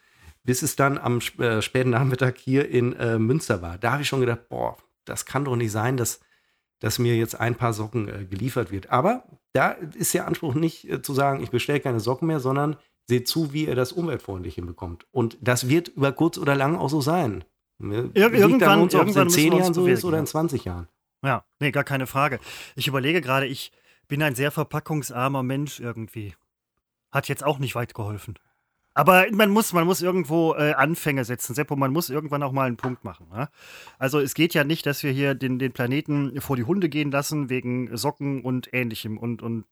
bis es dann am äh, späten Nachmittag hier in äh, Münster war. Da habe ich schon gedacht, boah, das kann doch nicht sein, dass, dass mir jetzt ein Paar Socken äh, geliefert wird. Aber da ist der Anspruch nicht äh, zu sagen, ich bestelle keine Socken mehr, sondern seht zu, wie ihr das umweltfreundlich hinbekommt. Und das wird über kurz oder lang auch so sein. Ne? Ir- irgendwann- uns, irgendwann in müssen zehn wir uns Jahren so ist oder in 20 Jahren. Ja, nee, gar keine Frage. Ich überlege gerade, ich bin ein sehr verpackungsarmer Mensch irgendwie. Hat jetzt auch nicht weit geholfen. Aber man muss, man muss irgendwo äh, Anfänge setzen, Seppo, man muss irgendwann auch mal einen Punkt machen. Ne? Also es geht ja nicht, dass wir hier den, den Planeten vor die Hunde gehen lassen wegen Socken und ähnlichem und, und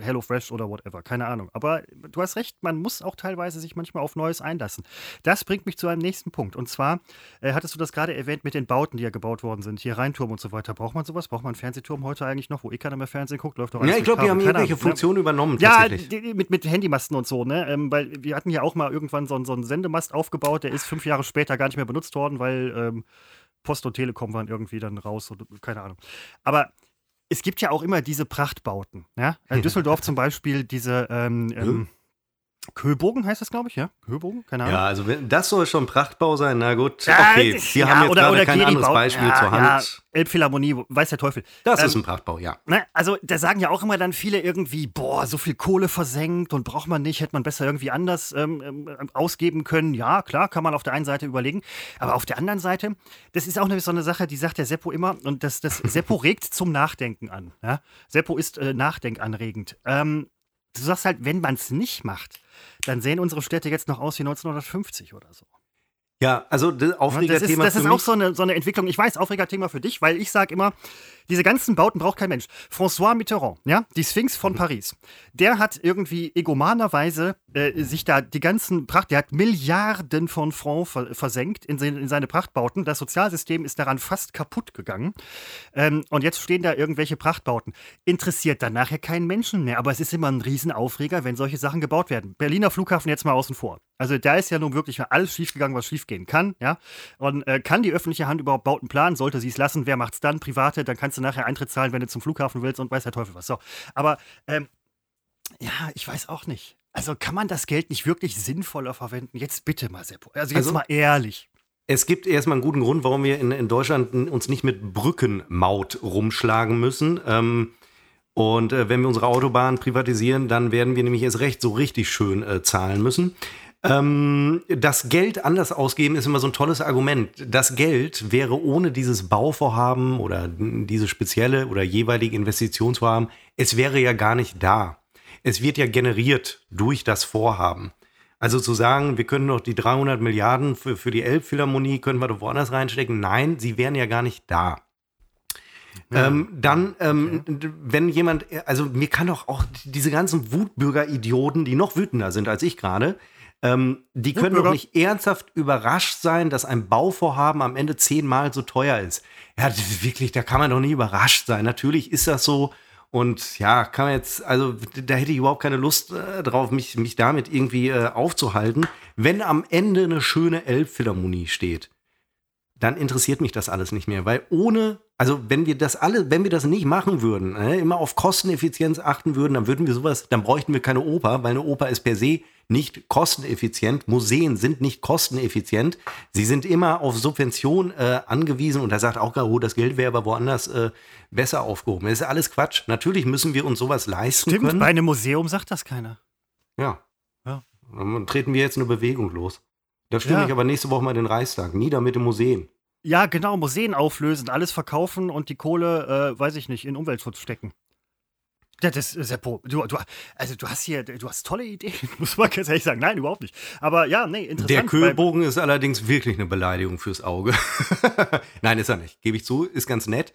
Hello Fresh oder whatever, keine Ahnung. Aber du hast recht, man muss auch teilweise sich manchmal auf Neues einlassen. Das bringt mich zu einem nächsten Punkt. Und zwar äh, hattest du das gerade erwähnt mit den Bauten, die ja gebaut worden sind, hier Rheinturm und so weiter. Braucht man sowas? Braucht man einen Fernsehturm heute eigentlich noch, wo eh keiner mehr Fernsehen guckt? Läuft doch alles Ja, ich glaube, die haben irgendwelche ne? Funktionen übernommen. Ja, mit, mit Handymasten und so, ne? Ähm, weil wir hatten ja auch mal irgendwann so, so einen Sendemast aufgebaut, der ist fünf Jahre später gar nicht mehr benutzt worden, weil ähm, Post und Telekom waren irgendwie dann raus, oder, keine Ahnung. Aber es gibt ja auch immer diese Prachtbauten. Ja? In äh, Düsseldorf zum Beispiel diese ähm, ähm, Köbogen heißt das, glaube ich, ja? Köbogen? Keine Ahnung. Ja, also wenn, das soll schon Prachtbau sein, na gut. Okay, Sie ja, haben jetzt oder, oder kein anderes Beispiel ja, zur Hand. Ja, Elbphilharmonie, weiß der Teufel. Das ähm, ist ein Prachtbau, ja. Ne, also da sagen ja auch immer dann viele irgendwie, boah, so viel Kohle versenkt und braucht man nicht, hätte man besser irgendwie anders ähm, ähm, ausgeben können. Ja, klar, kann man auf der einen Seite überlegen. Aber auf der anderen Seite, das ist auch eine, so eine Sache, die sagt der Seppo immer, und das, das Seppo regt zum Nachdenken an. Ja? Seppo ist äh, nachdenkanregend. Ähm, du sagst halt, wenn man es nicht macht, dann sehen unsere Städte jetzt noch aus wie 1950 oder so. Ja, also das Aufregerthema. Das ist, das ist auch so eine, so eine Entwicklung. Ich weiß, Aufregerthema für dich, weil ich sage immer, diese ganzen Bauten braucht kein Mensch. François Mitterrand, ja, die Sphinx von Paris, der hat irgendwie egomanerweise äh, sich da die ganzen Pracht, der hat Milliarden von Francs versenkt in, in, seine Prachtbauten. Das Sozialsystem ist daran fast kaputt gegangen. Ähm, und jetzt stehen da irgendwelche Prachtbauten. Interessiert dann nachher keinen Menschen mehr. Aber es ist immer ein Riesenaufreger, wenn solche Sachen gebaut werden. Berliner Flughafen jetzt mal außen vor. Also da ist ja nun wirklich alles schiefgegangen, was schiefgehen kann. Ja? Und äh, kann die öffentliche Hand überhaupt Bauten planen? Sollte sie es lassen? Wer macht es dann? Private? Dann kannst du nachher Eintritt zahlen, wenn du zum Flughafen willst und weiß der Teufel was. So. Aber ähm, ja, ich weiß auch nicht. Also kann man das Geld nicht wirklich sinnvoller verwenden? Jetzt bitte mal, Seppo. Also jetzt also, mal ehrlich. Es gibt erstmal einen guten Grund, warum wir in, in Deutschland uns nicht mit Brückenmaut rumschlagen müssen. Ähm, und äh, wenn wir unsere Autobahn privatisieren, dann werden wir nämlich erst recht so richtig schön äh, zahlen müssen. Ähm, das Geld anders ausgeben ist immer so ein tolles Argument. Das Geld wäre ohne dieses Bauvorhaben oder diese spezielle oder jeweilige Investitionsvorhaben, es wäre ja gar nicht da. Es wird ja generiert durch das Vorhaben. Also zu sagen, wir können doch die 300 Milliarden für, für die Elbphilharmonie, können wir doch woanders reinstecken. Nein, sie wären ja gar nicht da. Ja. Ähm, dann, ähm, okay. wenn jemand, also mir kann doch auch diese ganzen Wutbürger-Idioten, die noch wütender sind als ich gerade, ähm, die können doch nicht ernsthaft überrascht sein, dass ein Bauvorhaben am Ende zehnmal so teuer ist. Ja, wirklich, da kann man doch nicht überrascht sein. Natürlich ist das so. Und ja, kann man jetzt, also da hätte ich überhaupt keine Lust äh, drauf, mich, mich damit irgendwie äh, aufzuhalten. Wenn am Ende eine schöne Elbphilharmonie steht, dann interessiert mich das alles nicht mehr, weil ohne, also wenn wir das alle, wenn wir das nicht machen würden, äh, immer auf Kosteneffizienz achten würden, dann würden wir sowas, dann bräuchten wir keine Oper, weil eine Oper ist per se nicht kosteneffizient. Museen sind nicht kosteneffizient. Sie sind immer auf Subvention äh, angewiesen und da sagt auch Garo, das Geld wäre aber woanders äh, besser aufgehoben. Das ist alles Quatsch. Natürlich müssen wir uns sowas leisten Stimmt, können. bei einem Museum sagt das keiner. Ja. ja. Dann treten wir jetzt eine Bewegung los. Da stimme ja. ich aber nächste Woche mal den Reichstag. Nieder mit den Museen. Ja, genau, Museen auflösen, alles verkaufen und die Kohle, äh, weiß ich nicht, in Umweltschutz stecken. Das ist Seppo. Du, du, also du hast hier, du hast tolle Ideen, muss man ganz ehrlich sagen. Nein, überhaupt nicht. Aber ja, nee, interessant. Der Kühlbogen ist allerdings wirklich eine Beleidigung fürs Auge. Nein, ist er nicht. Gebe ich zu, ist ganz nett.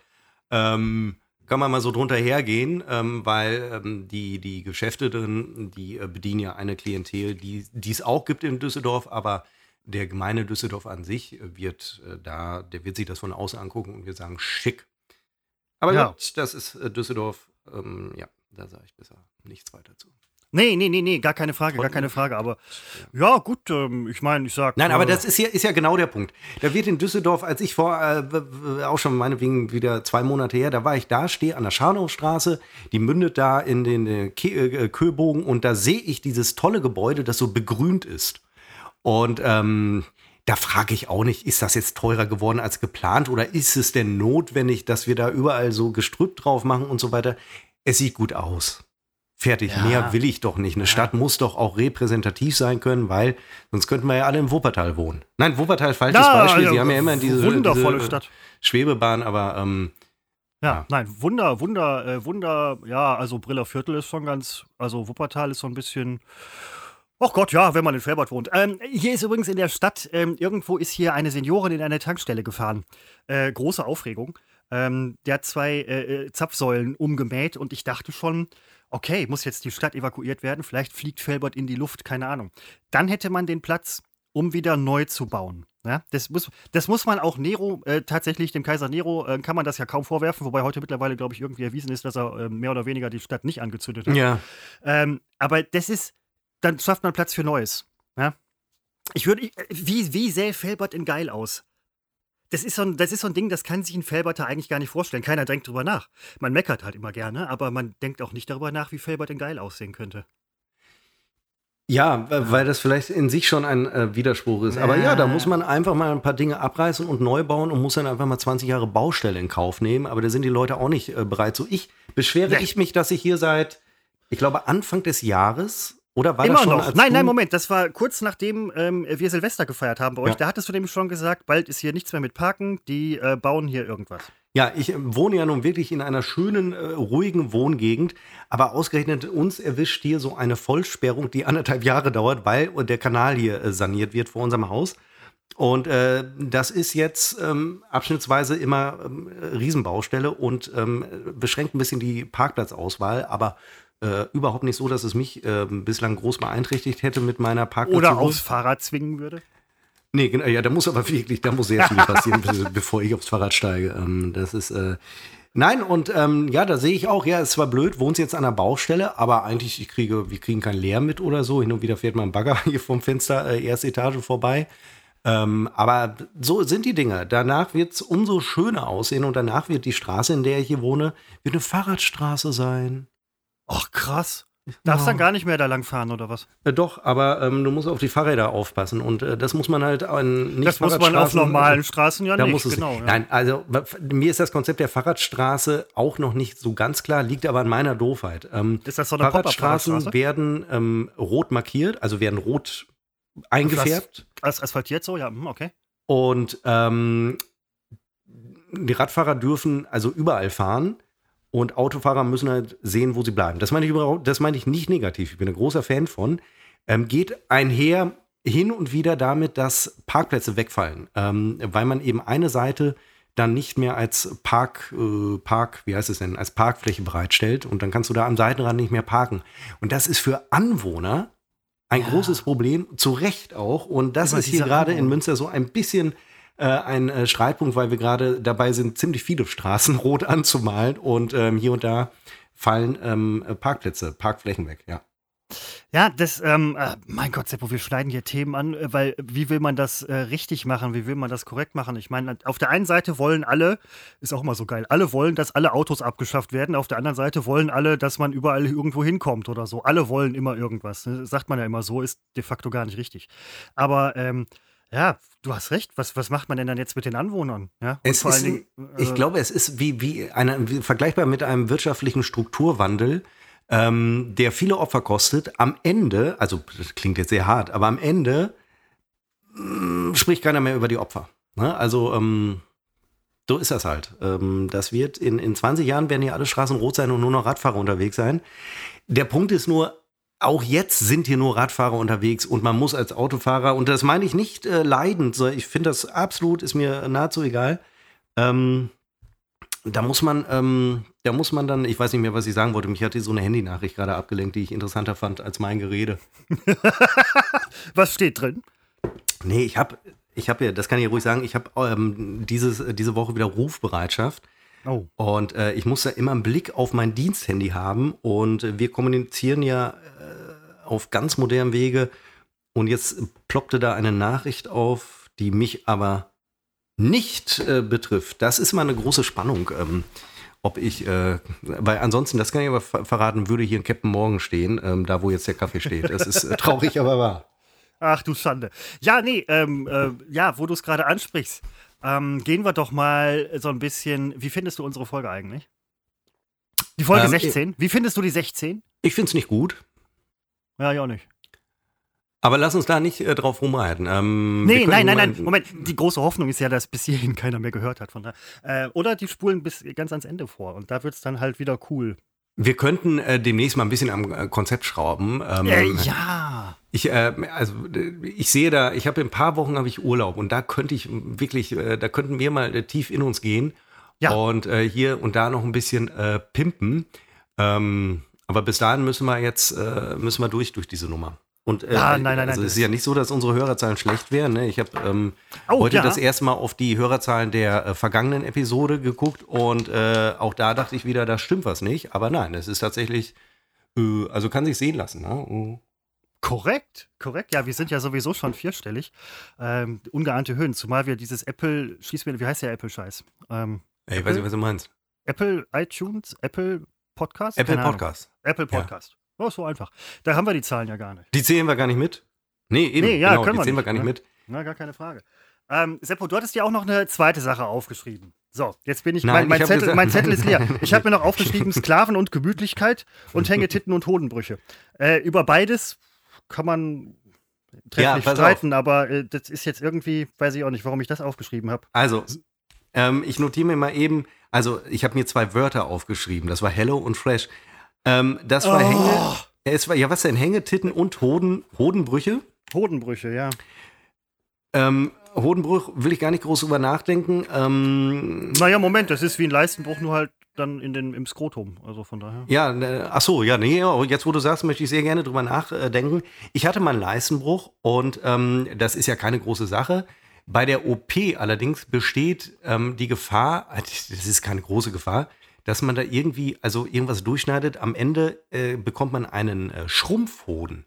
Ähm, kann man mal so drunter hergehen, ähm, weil ähm, die, die Geschäfte drin, die äh, bedienen ja eine Klientel, die es auch gibt in Düsseldorf, aber der gemeine Düsseldorf an sich wird äh, da, der wird sich das von außen angucken und wird sagen, schick. Aber ja. gut, das ist äh, Düsseldorf, ähm, ja. Da sage ich besser nichts weiter zu. Nee, nee, nee, nee, gar keine Frage, gar keine Frage. Aber ja, gut, ähm, ich meine, ich sag. Nein, aber äh, das ist ja, ist ja genau der Punkt. Da wird in Düsseldorf, als ich vor, äh, auch schon meinetwegen wieder zwei Monate her, da war ich da, stehe an der Scharnaustraße, die mündet da in den äh, äh, Köbogen und da sehe ich dieses tolle Gebäude, das so begrünt ist. Und ähm, da frage ich auch nicht, ist das jetzt teurer geworden als geplant oder ist es denn notwendig, dass wir da überall so Gestrüpp drauf machen und so weiter? Es sieht gut aus. Fertig, ja. mehr will ich doch nicht. Eine ja. Stadt muss doch auch repräsentativ sein können, weil sonst könnten wir ja alle im Wuppertal wohnen. Nein, Wuppertal, falsches ja, Beispiel. Sie haben ja immer diese, wundervolle diese Stadt. Schwebebahn, aber ähm, Ja, ja, nein, Wunder, Wunder, äh, Wunder, ja, also Briller Viertel ist schon ganz, also Wuppertal ist so ein bisschen, ach Gott, ja, wenn man in Felbert wohnt. Ähm, hier ist übrigens in der Stadt, ähm, irgendwo ist hier eine Seniorin in eine Tankstelle gefahren. Äh, große Aufregung. Ähm, der hat zwei äh, äh Zapfsäulen umgemäht und ich dachte schon, okay, muss jetzt die Stadt evakuiert werden, vielleicht fliegt Felbert in die Luft, keine Ahnung. Dann hätte man den Platz, um wieder neu zu bauen. Ja, das, muss, das muss man auch Nero, äh, tatsächlich dem Kaiser Nero, äh, kann man das ja kaum vorwerfen, wobei heute mittlerweile, glaube ich, irgendwie erwiesen ist, dass er äh, mehr oder weniger die Stadt nicht angezündet hat. Ja. Ähm, aber das ist, dann schafft man Platz für Neues. Ja? Ich würde, wie, wie sähe Felbert in geil aus? Das ist, so ein, das ist so ein Ding, das kann sich ein Felberter eigentlich gar nicht vorstellen. Keiner denkt drüber nach. Man meckert halt immer gerne, aber man denkt auch nicht darüber nach, wie Felbert in geil aussehen könnte. Ja, weil das vielleicht in sich schon ein äh, Widerspruch ist. Aber ja, da muss man einfach mal ein paar Dinge abreißen und neu bauen und muss dann einfach mal 20 Jahre Baustelle in Kauf nehmen. Aber da sind die Leute auch nicht äh, bereit. So ich beschwere nee. ich mich, dass ich hier seit, ich glaube, Anfang des Jahres oder war Immer das schon, noch. Nein, nein, Moment. Das war kurz nachdem ähm, wir Silvester gefeiert haben bei euch. Ja. Da hattest du nämlich schon gesagt, bald ist hier nichts mehr mit Parken. Die äh, bauen hier irgendwas. Ja, ich äh, wohne ja nun wirklich in einer schönen, äh, ruhigen Wohngegend, aber ausgerechnet uns erwischt hier so eine Vollsperrung, die anderthalb Jahre dauert, weil der Kanal hier äh, saniert wird vor unserem Haus. Und äh, das ist jetzt ähm, abschnittsweise immer ähm, Riesenbaustelle und ähm, beschränkt ein bisschen die Parkplatzauswahl, aber äh, überhaupt nicht so, dass es mich äh, bislang groß beeinträchtigt hätte mit meiner Parkplatz. Oder aufs Fahrrad zwingen würde? Nee, genau, ja, da muss aber wirklich, da muss sehr viel passieren, bevor ich aufs Fahrrad steige. Ähm, das ist, äh, nein, und ähm, ja, da sehe ich auch, ja, es war blöd, wohnst jetzt an der Baustelle, aber eigentlich, ich kriege, wir kriegen kein Leer mit oder so. Hin und wieder fährt mal ein Bagger hier vom Fenster, äh, erste Etage vorbei. Ähm, aber so sind die Dinge. Danach wird es umso schöner aussehen und danach wird die Straße, in der ich hier wohne, wird eine Fahrradstraße sein. Ach, krass. Darfst ja. dann gar nicht mehr da lang fahren oder was? Äh, doch, aber ähm, du musst auf die Fahrräder aufpassen und äh, das muss man halt an nicht Das muss man auf normalen Straßen ja da nicht. Muss es, genau, ja. Nein, also mir ist das Konzept der Fahrradstraße auch noch nicht so ganz klar, liegt aber an meiner Doofheit. Ähm, ist das so eine Fahrradstraßen werden ähm, rot markiert, also werden rot eingefärbt. As asphaltiert so, ja, hm, okay. Und ähm, die Radfahrer dürfen also überall fahren. Und Autofahrer müssen halt sehen, wo sie bleiben. Das meine ich, überhaupt, das meine ich nicht negativ. Ich bin ein großer Fan von. Ähm, geht einher hin und wieder damit, dass Parkplätze wegfallen, ähm, weil man eben eine Seite dann nicht mehr als Park, äh, Park, wie heißt es denn, als Parkfläche bereitstellt und dann kannst du da am Seitenrand nicht mehr parken. Und das ist für Anwohner ein ja. großes Problem, zu Recht auch. Und das ist hier gerade in Münster so ein bisschen äh, ein äh, Streitpunkt, weil wir gerade dabei sind, ziemlich viele Straßen rot anzumalen und ähm, hier und da fallen ähm, Parkplätze, Parkflächen weg, ja. Ja, das, ähm, äh, mein Gott, Seppo, wir schneiden hier Themen an, äh, weil wie will man das äh, richtig machen, wie will man das korrekt machen? Ich meine, auf der einen Seite wollen alle, ist auch immer so geil, alle wollen, dass alle Autos abgeschafft werden, auf der anderen Seite wollen alle, dass man überall irgendwo hinkommt oder so. Alle wollen immer irgendwas. Ne? Sagt man ja immer so, ist de facto gar nicht richtig. Aber ähm, ja, du hast recht. Was, was macht man denn dann jetzt mit den Anwohnern? Ja? Es ist, Dingen, äh, ich glaube, es ist wie, wie, eine, wie vergleichbar mit einem wirtschaftlichen Strukturwandel, ähm, der viele Opfer kostet. Am Ende, also das klingt jetzt sehr hart, aber am Ende mh, mm, spricht keiner mehr über die Opfer. Ne? Also ähm, so ist das halt. Ähm, das wird in, in 20 Jahren werden hier alle Straßen rot sein und nur noch Radfahrer unterwegs sein. Der Punkt ist nur, auch jetzt sind hier nur Radfahrer unterwegs und man muss als Autofahrer, und das meine ich nicht äh, leidend, ich finde das absolut, ist mir nahezu egal. Ähm, da muss man, ähm, da muss man dann, ich weiß nicht mehr, was ich sagen wollte, mich hat hier so eine Handynachricht gerade abgelenkt, die ich interessanter fand als mein Gerede. was steht drin? Nee, ich habe, ich habe ja, das kann ich ruhig sagen, ich habe ähm, diese Woche wieder Rufbereitschaft. Oh. Und äh, ich muss ja immer einen Blick auf mein Diensthandy haben und wir kommunizieren ja auf ganz modernem Wege. Und jetzt ploppte da eine Nachricht auf, die mich aber nicht äh, betrifft. Das ist mal eine große Spannung. Ähm, ob ich, äh, weil ansonsten, das kann ich aber verraten, würde hier ein Captain Morgan stehen, ähm, da wo jetzt der Kaffee steht. Das ist äh, traurig, aber wahr. Ach du Schande. Ja, nee, ähm, äh, ja, wo du es gerade ansprichst. Ähm, gehen wir doch mal so ein bisschen. Wie findest du unsere Folge eigentlich? Die Folge ähm, 16. Wie findest du die 16? Ich finde es nicht gut. Ja, ich auch nicht. Aber lass uns da nicht äh, drauf rumreiten. Ähm, nee, nein, nein, nein. Moment, die große Hoffnung ist ja, dass bis hierhin keiner mehr gehört hat. Von da. Äh, oder die spulen bis ganz ans Ende vor. Und da wird es dann halt wieder cool. Wir könnten äh, demnächst mal ein bisschen am äh, Konzept schrauben. Ähm, äh, ja. Ich, äh, also, ich sehe da, ich habe in ein paar Wochen habe ich Urlaub und da könnte ich wirklich, äh, da könnten wir mal tief in uns gehen ja. und hier und da noch ein bisschen pimpen. Ähm, aber bis dahin müssen wir jetzt müssen wir durch durch diese Nummer. Und äh, ja, nein, nein, also nein, es ist ja nicht so, dass unsere Hörerzahlen schlecht wären. Ne? Ich habe ähm, oh, heute ja. das erste Mal auf die Hörerzahlen der äh, vergangenen Episode geguckt und äh, auch da dachte ich wieder, da stimmt was nicht. Aber nein, es ist tatsächlich, äh, also kann sich sehen lassen. Ne? Oh. Korrekt, korrekt. Ja, wir sind ja sowieso schon vierstellig. Ähm, ungeahnte Höhen, zumal wir dieses Apple, schieß mir, wie heißt der Apple-Scheiß? Ähm, Ey, weiß nicht, was du meinst. Apple iTunes, Apple Podcast? Apple Podcast. Apple Podcast. Ja. Oh, so einfach. Da haben wir die Zahlen ja gar nicht. Die zählen wir gar nicht mit? Nee, eben. Nee, ja, genau, können die zählen wir, wir gar nicht ne? mit. Na, gar keine Frage. Ähm, Seppo, du hattest ja auch noch eine zweite Sache aufgeschrieben. So, jetzt bin ich, Nein, mein, mein, ich Zettel, gesagt, mein Zettel ist leer. Ich habe mir noch aufgeschrieben, Sklaven und Gemütlichkeit und Hängetitten und Hodenbrüche. Äh, über beides kann man trefflich ja, streiten, auf. aber äh, das ist jetzt irgendwie, weiß ich auch nicht, warum ich das aufgeschrieben habe. Also, ähm, ich notiere mir mal eben, also ich habe mir zwei Wörter aufgeschrieben, das war Hello und Fresh. Ähm, das war oh. Hänge. Es war, ja, was denn? Hängetitten und Hoden, Hodenbrüche? Hodenbrüche, ja. Ähm, Hodenbruch will ich gar nicht groß drüber nachdenken. Ähm, naja, Moment, das ist wie ein Leistenbruch, nur halt dann in den, im Skrotum. Also von daher. Ja, äh, ach so, ja, nee, jetzt wo du sagst, möchte ich sehr gerne drüber nachdenken. Ich hatte mal einen Leistenbruch und ähm, das ist ja keine große Sache. Bei der OP allerdings besteht ähm, die Gefahr, das ist keine große Gefahr, dass man da irgendwie, also irgendwas durchschneidet. Am Ende äh, bekommt man einen äh, Schrumpfhoden.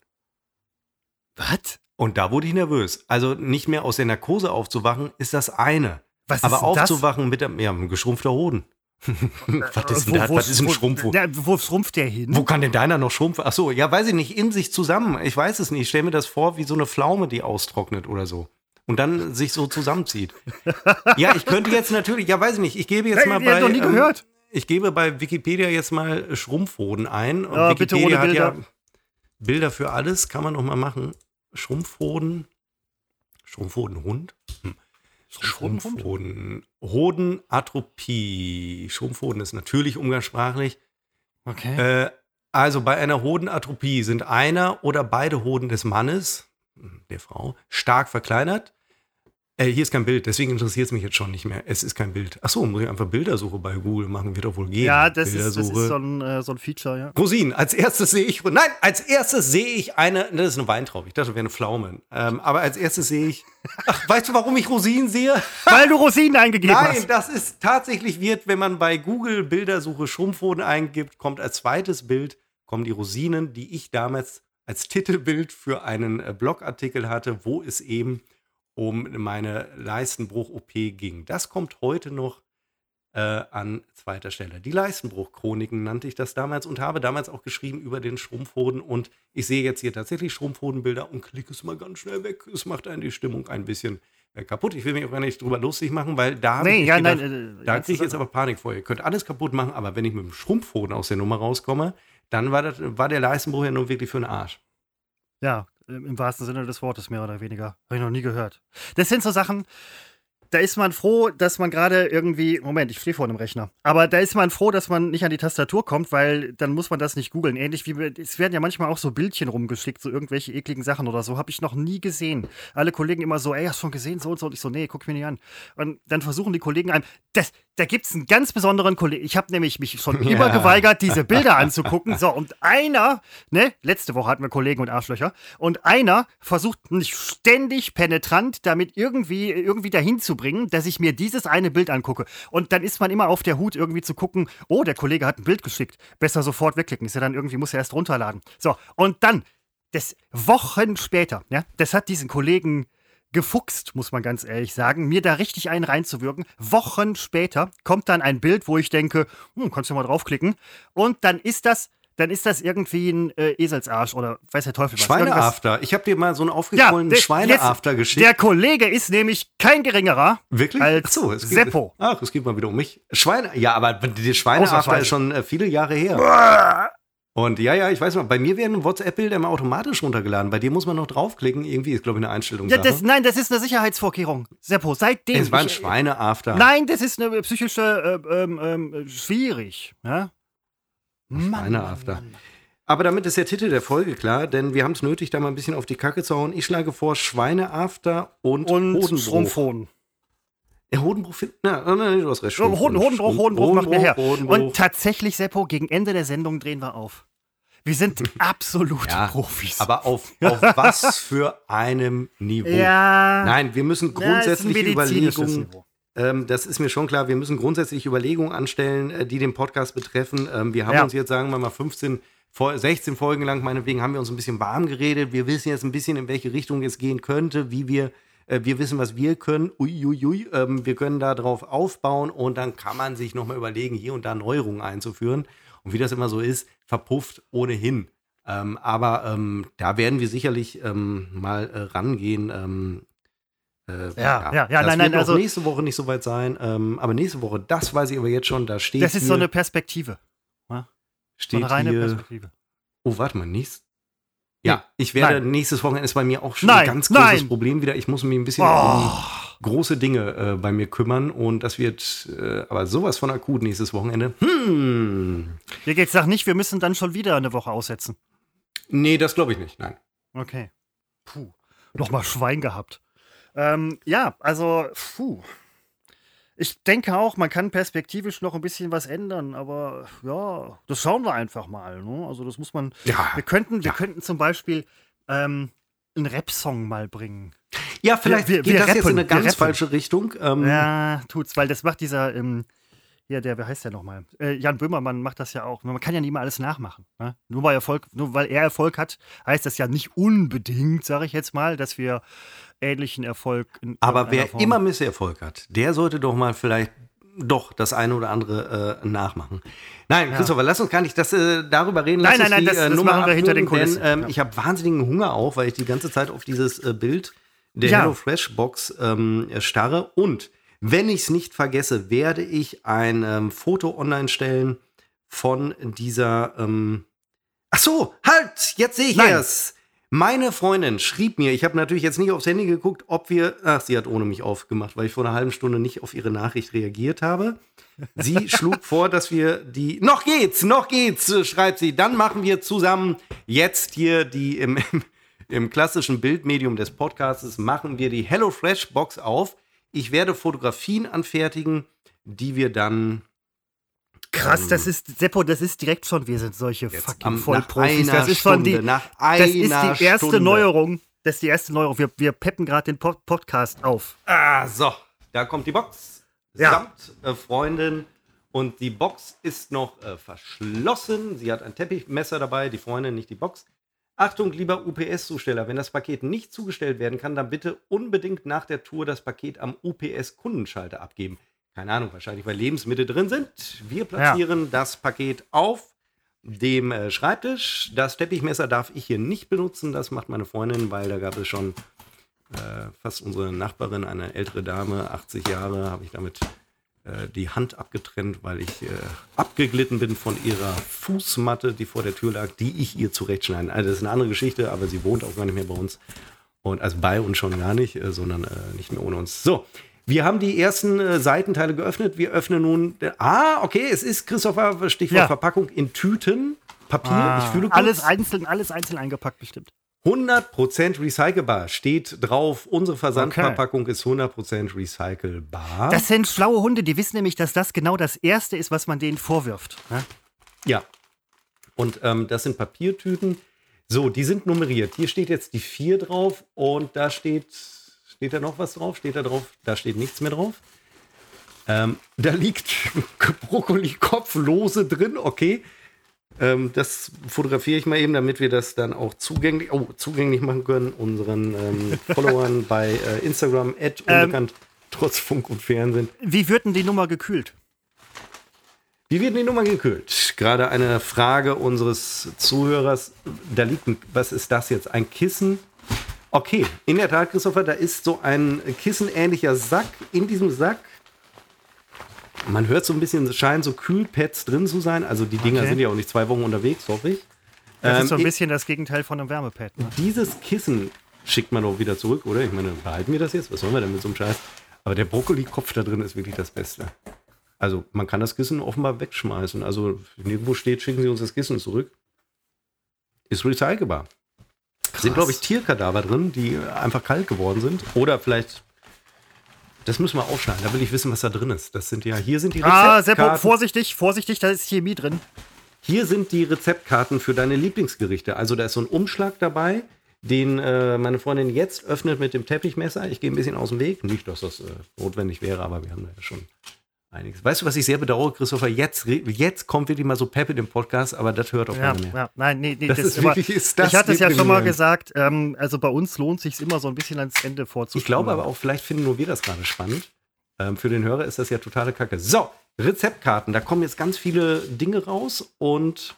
Was? Und da wurde ich nervös. Also nicht mehr aus der Narkose aufzuwachen, ist das eine. Was Aber ist aufzuwachen das? mit einem, ja, einem geschrumpfter Hoden. was, ist wo, was ist ein Schrumpfhoden? Wo, wo schrumpft der hin? Wo kann denn deiner noch schrumpfen? Ach so, ja, weiß ich nicht, in sich zusammen. Ich weiß es nicht. Ich stelle mir das vor wie so eine Pflaume, die austrocknet oder so und dann sich so zusammenzieht. ja, ich könnte jetzt natürlich, ja, weiß ich nicht, ich gebe jetzt hey, mal bei. noch nie ähm, gehört ich gebe bei Wikipedia jetzt mal Schrumpfhoden ein. Und ja, Wikipedia hat ja Bilder für alles, kann man noch mal machen. Schrumpfhoden. Schrumpfhodenhund. Hm. Schrumpfhoden. Hodenatropie. Schrumpfhoden ist natürlich umgangssprachlich. Okay. Äh, also bei einer Hodenatropie sind einer oder beide Hoden des Mannes, der Frau, stark verkleinert. Äh, hier ist kein Bild, deswegen interessiert es mich jetzt schon nicht mehr. Es ist kein Bild. Achso, muss ich einfach Bildersuche bei Google machen, wird doch wohl gehen. Ja, das, ist, das ist, so ein, äh, so ein Feature, ja. Rosinen, als erstes sehe ich, nein, als erstes sehe ich eine, das ist eine Weintraube, ich dachte, das wäre eine Pflaume. Ähm, aber als erstes sehe ich, ach, weißt du, warum ich Rosinen sehe? Weil du Rosinen eingegeben nein, hast. Nein, das ist tatsächlich wird, wenn man bei Google Bildersuche Schrumpfhoden eingibt, kommt als zweites Bild, kommen die Rosinen, die ich damals als Titelbild für einen äh, Blogartikel hatte, wo es eben um meine Leistenbruch-OP ging. Das kommt heute noch äh, an zweiter Stelle. Die Leistenbruch-Chroniken nannte ich das damals und habe damals auch geschrieben über den Schrumpfhoden. Und ich sehe jetzt hier tatsächlich Schrumpfhodenbilder und klicke es mal ganz schnell weg. Es macht einen die Stimmung ein bisschen äh, kaputt. Ich will mich auch gar nicht drüber lustig machen, weil da, nee, ja, gedacht, nein, äh, da kriege ich jetzt aber Panik vor. Ihr könnt alles kaputt machen, aber wenn ich mit dem Schrumpfhoden aus der Nummer rauskomme, dann war, das, war der Leistenbruch ja nun wirklich für den Arsch. Ja, im wahrsten Sinne des Wortes, mehr oder weniger. Habe ich noch nie gehört. Das sind so Sachen, da ist man froh, dass man gerade irgendwie, Moment, ich stehe vor einem Rechner, aber da ist man froh, dass man nicht an die Tastatur kommt, weil dann muss man das nicht googeln. Ähnlich wie, es werden ja manchmal auch so Bildchen rumgeschickt, so irgendwelche ekligen Sachen oder so, habe ich noch nie gesehen. Alle Kollegen immer so, ey, hast du schon gesehen, so und so, und ich so, nee, guck mir nicht an. Und dann versuchen die Kollegen einem, das, da gibt es einen ganz besonderen Kollegen, ich habe nämlich mich schon ja. übergeweigert, diese Bilder anzugucken, so, und einer, ne, letzte Woche hatten wir Kollegen und Arschlöcher, und einer versucht mich ständig penetrant damit irgendwie, irgendwie dahin zu bringen, dass ich mir dieses eine Bild angucke. Und dann ist man immer auf der Hut, irgendwie zu gucken, oh, der Kollege hat ein Bild geschickt. Besser sofort wegklicken. Ist ja dann irgendwie, muss er erst runterladen. So, und dann, das Wochen später, ja, das hat diesen Kollegen gefuchst, muss man ganz ehrlich sagen, mir da richtig einen reinzuwirken. Wochen später kommt dann ein Bild, wo ich denke, hm, kannst du mal draufklicken. Und dann ist das dann ist das irgendwie ein äh, Eselsarsch oder weiß der Teufel was. Schweineafter. Ich habe dir mal so einen aufgequollenen ja, Schweineafter geschickt. Der Kollege ist nämlich kein geringerer Wirklich? als Ach so, es geht, Seppo. Ach, es geht mal wieder um mich. Schweine, ja, aber der Schweineafter ist schon äh, viele Jahre her. Und ja, ja, ich weiß noch, bei mir werden WhatsApp-Bilder immer automatisch runtergeladen. Bei dir muss man noch draufklicken. Irgendwie ist, glaube ich, eine Einstellung. Ja, das, nein, das ist eine Sicherheitsvorkehrung. Seppo, seitdem. es war ein Schweine-After. Nein, das ist eine psychische, äh, ähm, ähm, schwierig. Ja? Schweine-After. Aber damit ist der Titel der Folge klar, denn wir haben es nötig, da mal ein bisschen auf die Kacke zu hauen. Ich schlage vor Schweine-After und, Und Hodenbruch. Strumpfhoden. Ja, Hodenbruch, find- na, na, na, du hast recht. Hoden, Strumpfhoden. Hodenbruch, Hodenbruch macht mir her. Hodenbruch. Und tatsächlich, Seppo, gegen Ende der Sendung drehen wir auf. Wir sind absolute Ja, Profis. Aber auf, auf was für einem Niveau? ja. Nein, wir müssen Ja, grundsätzliche medizinisches Überlegungen Niveau. Das ist mir schon klar. Wir müssen grundsätzlich Überlegungen anstellen, äh, die den Podcast betreffen. Ähm, wir haben Ja. uns jetzt, sagen wir mal, 15, Fol- 16 Folgen lang, meinetwegen, haben wir uns ein bisschen warm geredet. Wir wissen jetzt ein bisschen, in welche Richtung es gehen könnte, wie wir, äh, wir wissen, was wir können. Uiuiui, ähm, wir können da drauf aufbauen und dann kann man sich nochmal überlegen, hier und da Neuerungen einzuführen. Und wie das immer so ist, verpufft ohnehin. Ähm, aber ähm, da werden wir sicherlich ähm, mal äh, rangehen. Äh, Ja, ja, ja, das nein, nein, also- nächste Woche nicht so weit sein. Ähm, aber nächste Woche, das weiß ich aber jetzt schon, da steht Das ist hier, so eine Perspektive. So steht eine reine hier, Perspektive. oh, warte mal, nächst, ja, ich werde, Nein. nächstes Wochenende ist bei mir auch schon Nein, ein ganz großes nein. Problem wieder. Ich muss mich ein bisschen Oh. um große Dinge äh, bei mir kümmern und das wird äh, aber sowas von akut nächstes Wochenende. Hm, Hier geht's nach nicht, wir müssen dann schon wieder eine Woche aussetzen. nee, das glaube ich nicht, nein. Okay. Puh. Nochmal Schwein gehabt. Ähm, ja, also, puh. Ich denke auch, man kann perspektivisch noch ein bisschen was ändern, aber ja, das schauen wir einfach mal. Ne? Also, das muss man. Ja, Wir könnten, wir Ja. könnten zum Beispiel ähm, einen Rap-Song mal bringen. ja vielleicht wir- geht wir das jetzt in rappen, eine wir ganz rappen. falsche Richtung. Ähm, Ja, tut's, weil das macht dieser, ähm, hier, der, wie heißt der nochmal? Äh, Jan Böhmermann macht das ja auch. Man kann ja nicht mal alles nachmachen. Ne? Nur, weil Erfolg, nur weil er Erfolg hat, heißt das ja nicht unbedingt, sage ich jetzt mal, dass wir ähnlichen Erfolg in Aber wer Form- immer Misserfolg hat, der sollte doch mal vielleicht doch das eine oder andere äh, nachmachen. Nein, Ja. Christopher, lass uns gar nicht das, äh, darüber reden. Nein, lass uns nein, nein, die, das- äh, das Nummer machen wir hinter den Kulissen. Denn, ähm, Ja. Ich habe wahnsinnigen Hunger auch, weil ich die ganze Zeit auf dieses äh, Bild der Ja. Hello Fresh Box ähm, starre. Und wenn ich es nicht vergesse, werde ich ein ähm, Foto online stellen von dieser. Ähm Ach so, halt! Jetzt sehe ich Nein. es. Meine Freundin schrieb mir, ich habe natürlich jetzt nicht aufs Handy geguckt, ob wir, ach, sie hat ohne mich aufgemacht, weil ich vor einer halben Stunde nicht auf ihre Nachricht reagiert habe. Sie schlug vor, dass wir die, noch geht's, noch geht's, äh, schreibt sie, dann machen wir zusammen jetzt hier die im, im, im klassischen Bildmedium des Podcasts, machen wir die HelloFresh Box auf. Ich werde Fotografien anfertigen, die wir dann Krass, ähm, das ist, Seppo, das ist direkt schon, wir sind solche fucking am, Vollprofis. Das ist schon Stunde, die, nach das einer ist die erste Stunde. Neuerung. Das ist die erste Neuerung. Wir, wir peppen gerade den Pod Podcast auf. Ah, so, da kommt die Box. Ja. Samt äh, Freundin. Und die Box ist noch äh, verschlossen. Sie hat ein Teppichmesser dabei, die Freundin, nicht die Box. Achtung, lieber UPS-Zusteller, wenn das Paket nicht zugestellt werden kann, dann bitte unbedingt nach der Tour das Paket am UPS-Kundenschalter abgeben. Keine Ahnung, wahrscheinlich, weil Lebensmittel drin sind. Wir platzieren das Paket auf dem äh, Schreibtisch. Das Teppichmesser darf ich hier nicht benutzen. Das macht meine Freundin, weil da gab es schon äh, fast unsere Nachbarin, eine ältere Dame, 80 Jahre, habe ich damit äh, die Hand abgetrennt, weil ich äh, abgeglitten bin von ihrer Fußmatte, die vor der Tür lag, die ich ihr zurechtschneiden. Also das ist eine andere Geschichte, aber sie wohnt auch gar nicht mehr bei uns. Und also bei uns schon gar nicht, äh, sondern äh, nicht mehr ohne uns. So, wir haben die ersten äh, Seitenteile geöffnet. Wir öffnen nun. ah, okay, es ist Christopher, Stichwort Ja. Verpackung in Tüten. Papier, ich fühle kurz. Ah, alles einzeln, alles einzeln eingepackt bestimmt. 100% recycelbar steht drauf. Unsere Versandverpackung ist 100% recycelbar. Das sind schlaue Hunde, die wissen nämlich, dass das genau das Erste ist, was man denen vorwirft. ne? ja. Und ähm, das sind Papiertüten. So, die sind nummeriert. Hier steht jetzt die 4 drauf und da steht, steht da noch was drauf? Steht da drauf? Da steht nichts mehr drauf. Ähm, da liegt Brokkoli-Kopflose drin, okay. Ähm, das fotografiere ich mal eben, damit wir das dann auch zugänglich, oh, zugänglich machen können, unseren ähm, Followern bei äh, Instagram, at Ähm. unbekannt, trotz Funk und Fernsehen. Wie wird denn die Nummer gekühlt? Wie wird die Nummer gekühlt? Gerade eine Frage unseres Zuhörers. Da liegt ein, was ist das jetzt? Ein Kissen? Okay, in der Tat, Christopher, da ist so ein kissenähnlicher Sack. In diesem Sack Man hört so ein bisschen, es scheinen so Kühlpads drin zu sein. Also die Dinger Okay. sind ja auch nicht zwei Wochen unterwegs, hoffe ich. Das Ähm, ist so ein ich- bisschen das Gegenteil von einem Wärmepad. Ne? Dieses Kissen schickt man doch wieder zurück, oder? Ich meine, behalten wir das jetzt? Was sollen wir denn mit so einem Scheiß? Aber der Brokkoli-Kopf da drin ist wirklich das Beste. Also man kann das Kissen offenbar wegschmeißen. Also nirgendwo steht, schicken Sie uns das Kissen zurück. Ist recycelbar. Sind, glaube ich, Tierkadaver drin, die einfach kalt geworden sind. Oder vielleicht, das müssen wir aufschneiden. Da will ich wissen, was da drin ist. Das sind ja, hier sind die Ah, Seppo, Rezeptkarten. vorsichtig, vorsichtig, da ist Chemie drin. Hier sind die Rezeptkarten für deine Lieblingsgerichte. Also da ist so ein Umschlag dabei, den äh, meine Freundin jetzt öffnet mit dem Teppichmesser. Ich gehe ein bisschen aus dem Weg. Nicht, dass das äh, notwendig wäre, aber wir haben da ja schon einiges. Weißt du, was ich sehr bedauere, Christopher? Jetzt, jetzt kommt wirklich mal so Pep in dem Podcast, aber das hört auch Ja, keiner mehr. ja, nein, nee, nee, Das ist aber- wirklich- ist das ich hatte es ja schon mal gesagt, ähm, also bei uns lohnt sich immer so ein bisschen ans Ende vorzuspulen. Ich glaube aber auch, vielleicht finden nur wir das gerade spannend. Ähm, für den Hörer ist das ja totale Kacke. So, Rezeptkarten. Da kommen jetzt ganz viele Dinge raus und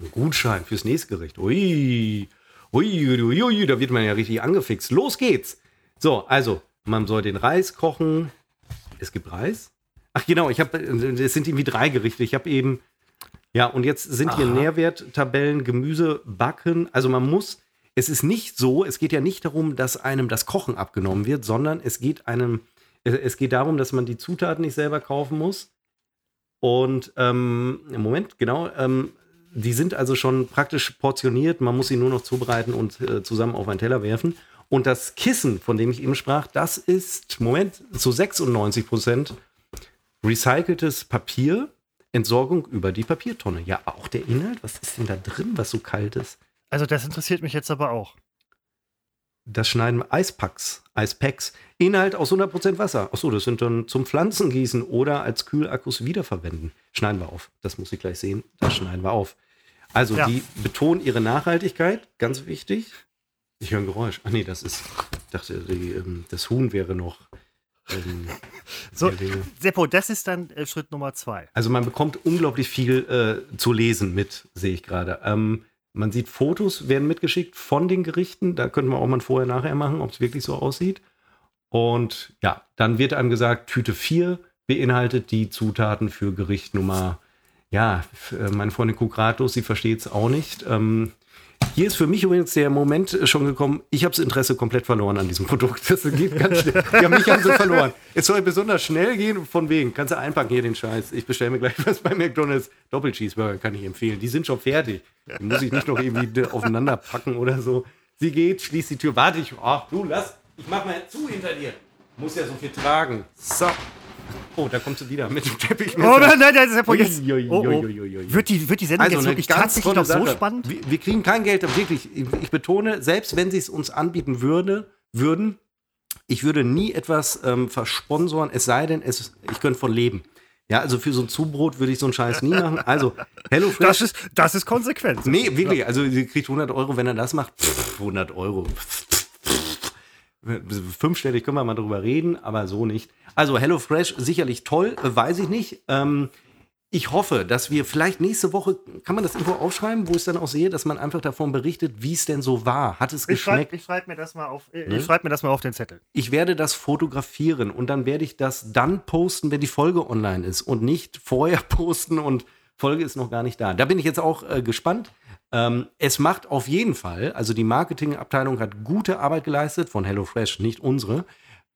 ein Gutschein fürs nächste Gericht. Ui, ui, ui, ui, da wird man ja richtig angefixt. Los geht's. So, also, man soll den Reis kochen. Es gibt Reis. Ach genau, ich habe, es sind irgendwie drei Gerichte. Ich habe eben, ja, und jetzt sind hier Aha. Nährwerttabellen, Gemüse, Backen. Also man muss, es ist nicht so, es geht ja nicht darum, dass einem das Kochen abgenommen wird, sondern es geht einem, es- es geht darum, dass man die Zutaten nicht selber kaufen muss. Und ähm, im Moment, genau, ähm, die sind also schon praktisch portioniert. Man muss sie nur noch zubereiten und äh, zusammen auf einen Teller werfen. Und das Kissen, von dem ich eben sprach, das ist, Moment, zu 96 Prozent recyceltes Papier, Entsorgung über die Papiertonne. Ja, auch der Inhalt, was ist denn da drin, was so kalt ist? Also das interessiert mich jetzt aber auch. Das schneiden Eispacks, Eispacks. Inhalt aus 100% Wasser. Achso, das sind dann zum Pflanzengießen oder als Kühlakkus wiederverwenden. Schneiden wir auf. Das muss ich gleich sehen. Das schneiden wir auf. Also, Ja. die betonen ihre Nachhaltigkeit. Ganz wichtig. Ich höre ein Geräusch. Ach nee, das ist. Ich dachte, die, ähm, das Huhn wäre noch. Ähm, So. Seppo, das ist dann äh, Schritt Nummer zwei. Also man bekommt unglaublich viel äh, zu lesen mit, sehe ich gerade. Ähm, man sieht Fotos, werden mitgeschickt von den Gerichten. Da könnten wir auch mal vorher-nachher machen, ob es wirklich so aussieht. Und ja, dann wird einem gesagt, Tüte 4 beinhaltet die Zutaten für Gericht Nummer, ja, äh, meine Freundin guckt ratlos, sie versteht es auch nicht. Ähm, hier ist für mich übrigens der Moment schon gekommen, ich habe das Interesse komplett verloren an diesem Produkt. Das geht ganz schnell. Ja, mich haben sie verloren. Es soll besonders schnell gehen, von wegen. Kannst du einpacken hier den Scheiß. Ich bestelle mir gleich was bei McDonalds. Doppelcheeseburger kann ich empfehlen. Die sind schon fertig. Die muss ich nicht noch irgendwie aufeinander packen oder so. Sie geht, schließt die Tür. Warte ich. Ach, du lass. Ich mach mal zu hinter dir. Muss ja so viel tragen. So. Oh, da kommst du wieder mit dem Teppich. Oh nein, nein, nein, Seppo, jetzt. Ui, ui, Oh, oh. Wird, die, wird die Sendung Also jetzt wirklich tatsächlich noch so spannend? Wir, wir kriegen kein Geld, wirklich. Ich, betone, selbst wenn sie es uns anbieten würde, würden, ich würde nie etwas ähm, versponsoren, es sei denn, es, ich könnte von leben. Ja, also für so ein Zubrot würde ich so einen Scheiß nie machen. Also, Hello Fresh. Das ist, das ist konsequent. Nee, wirklich. Also, sie kriegt 100 Euro, wenn er das macht. Pff, 100 Euro. Fünfstellig können wir mal drüber reden, aber so nicht. Also, HelloFresh sicherlich toll, weiß ich nicht. Ähm, ich hoffe, dass wir vielleicht nächste Woche, kann man das irgendwo aufschreiben, wo ich es dann auch sehe, dass man einfach davon berichtet, wie es denn so war. Hat es Ich schreibe geschmeckt? ich schreib mir, das mal auf- äh, Ne? schreib mir das mal auf den Zettel. ich werde das fotografieren und dann werde ich das dann posten, wenn die Folge online ist und nicht vorher posten und Folge ist noch gar nicht da. Da bin ich jetzt auch äh, gespannt. Ähm, es macht auf jeden Fall, also die Marketingabteilung hat gute Arbeit geleistet von HelloFresh, nicht unsere.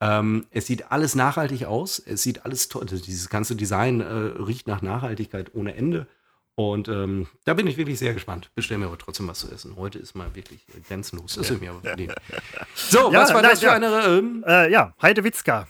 Ähm, es sieht alles nachhaltig aus. Es sieht alles toll. Also dieses ganze Design äh, riecht nach Nachhaltigkeit ohne Ende. Und ähm, da bin ich wirklich sehr gespannt. Bestell mir aber trotzdem was zu essen. Heute ist mal wirklich äh, grenzenlos. Das ist mir aber verdient. So, Ja, was war nein, das für ja. eine ähm, Äh, ja, Heidewitzka.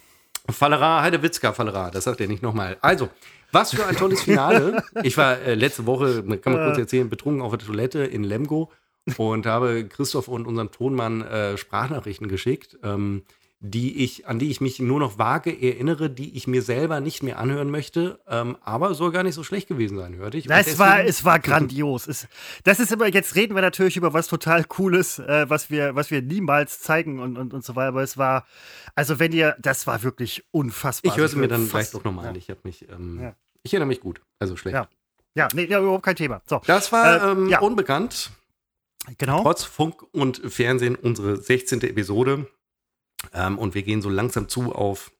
Fallera, Heidewitzka, Fallera, das sagt er nicht nochmal. Also, was für ein tolles Finale. Ich war äh, letzte Woche, kann man kurz erzählen, betrunken auf der Toilette in Lemgo und habe Christoph und unserem Tonmann äh, Sprachnachrichten geschickt, ähm, die ich, an die ich mich nur noch vage erinnere, die ich mir selber nicht mehr anhören möchte, ähm, aber soll gar nicht so schlecht gewesen sein, hörte ich. Das war, es war grandios. Es, das ist immer, jetzt reden wir natürlich über was total Cooles, äh, was, wir, was wir niemals zeigen und, und, und so weiter. Aber es war, also wenn ihr, das war wirklich unfassbar. Ich höre es mir dann gleich doch nochmal ja. an. Ich habe mich, ähm, Ja. ich erinnere mich gut, also schlecht. Ja. Ja, nee, ja, überhaupt kein Thema. So, Das war Äh, ähm, ja. unbekannt. genau. Trotz Funk und Fernsehen unsere 16. Episode. Ähm, und wir gehen so langsam zu auf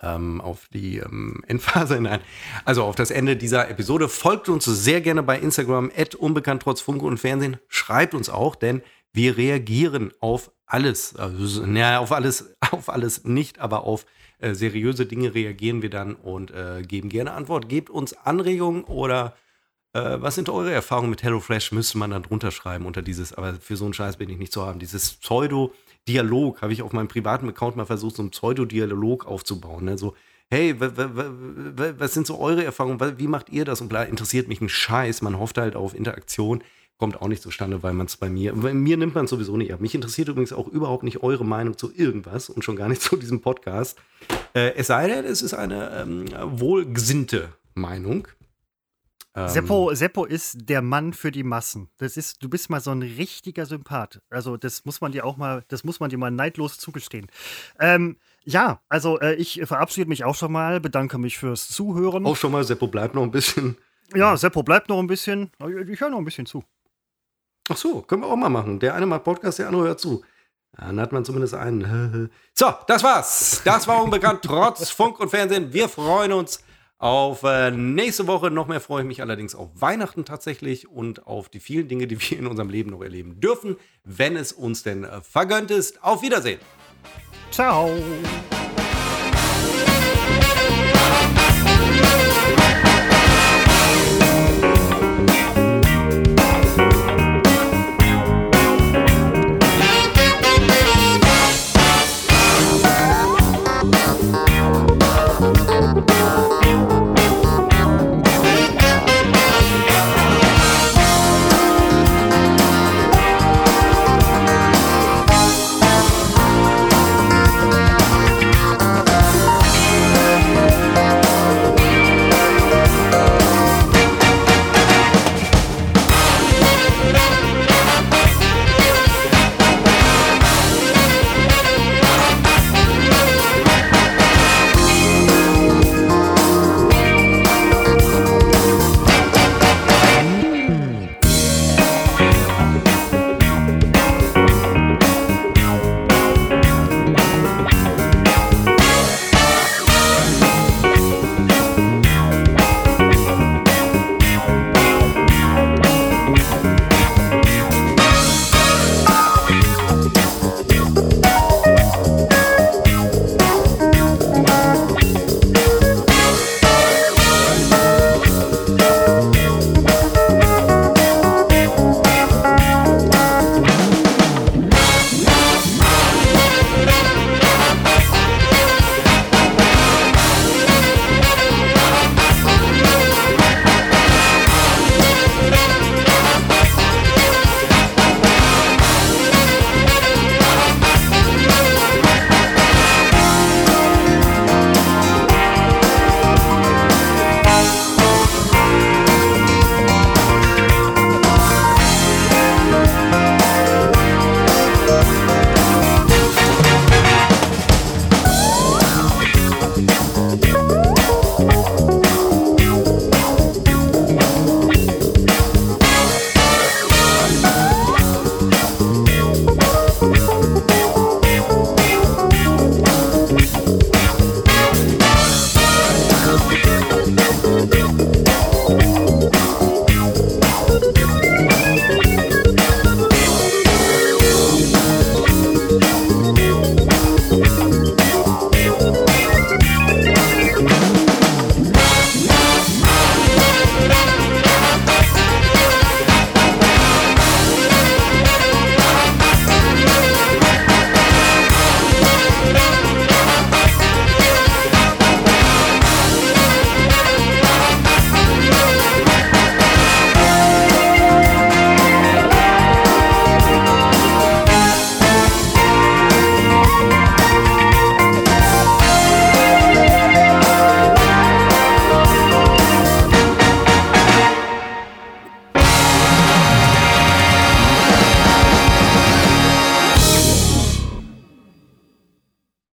ähm, auf die ähm, Endphase hinein. Also auf das Ende dieser Episode. Folgt uns sehr gerne bei Instagram, unbekannt trotz Funke und Fernsehen. Schreibt uns auch, denn wir reagieren auf alles. Also, naja, auf alles, auf alles nicht, aber auf äh, seriöse Dinge reagieren wir dann und äh, geben gerne Antwort. Gebt uns Anregungen oder äh, was sind eure Erfahrungen mit HelloFresh? Müsste man dann drunter schreiben unter dieses, aber für so einen Scheiß bin ich nicht zu haben. Dieses Pseudo- Dialog, habe ich auf meinem privaten Account mal versucht, so einen Pseudo-Dialog aufzubauen. Ne? So, hey, was sind so eure Erfahrungen? Wie macht ihr das? Und klar, interessiert mich ein Scheiß. Man hofft halt auf Interaktion. Kommt auch nicht zustande, weil man es bei mir, bei mir nimmt man es sowieso nicht ab. Mich interessiert übrigens auch überhaupt nicht eure Meinung zu irgendwas und schon gar nicht zu diesem Podcast. Äh, es sei denn, es ist eine ähm, wohlgesinnte Meinung. Ähm, Seppo, Seppo ist der Mann für die Massen. Das ist, du bist mal so ein richtiger Sympath. Also, das muss man dir auch mal, das muss man dir mal neidlos zugestehen. Ähm, ja, also äh, ich verabschiede mich auch schon mal, bedanke mich fürs Zuhören. Auch schon mal, Seppo bleibt noch ein bisschen. Ja, Seppo bleibt noch ein bisschen. Ich höre noch ein bisschen zu. Ach so, können wir auch mal machen. Der eine macht Podcast, der andere hört zu. Dann hat man zumindest einen. So, das war's. Das war unbekannt trotz Funk und Fernsehen. Wir freuen uns auf äh, nächste Woche noch mehr freue ich mich allerdings auf Weihnachten tatsächlich und auf die vielen Dinge, die wir in unserem Leben noch erleben dürfen, wenn es uns denn äh, vergönnt ist. Auf Wiedersehen. Ciao.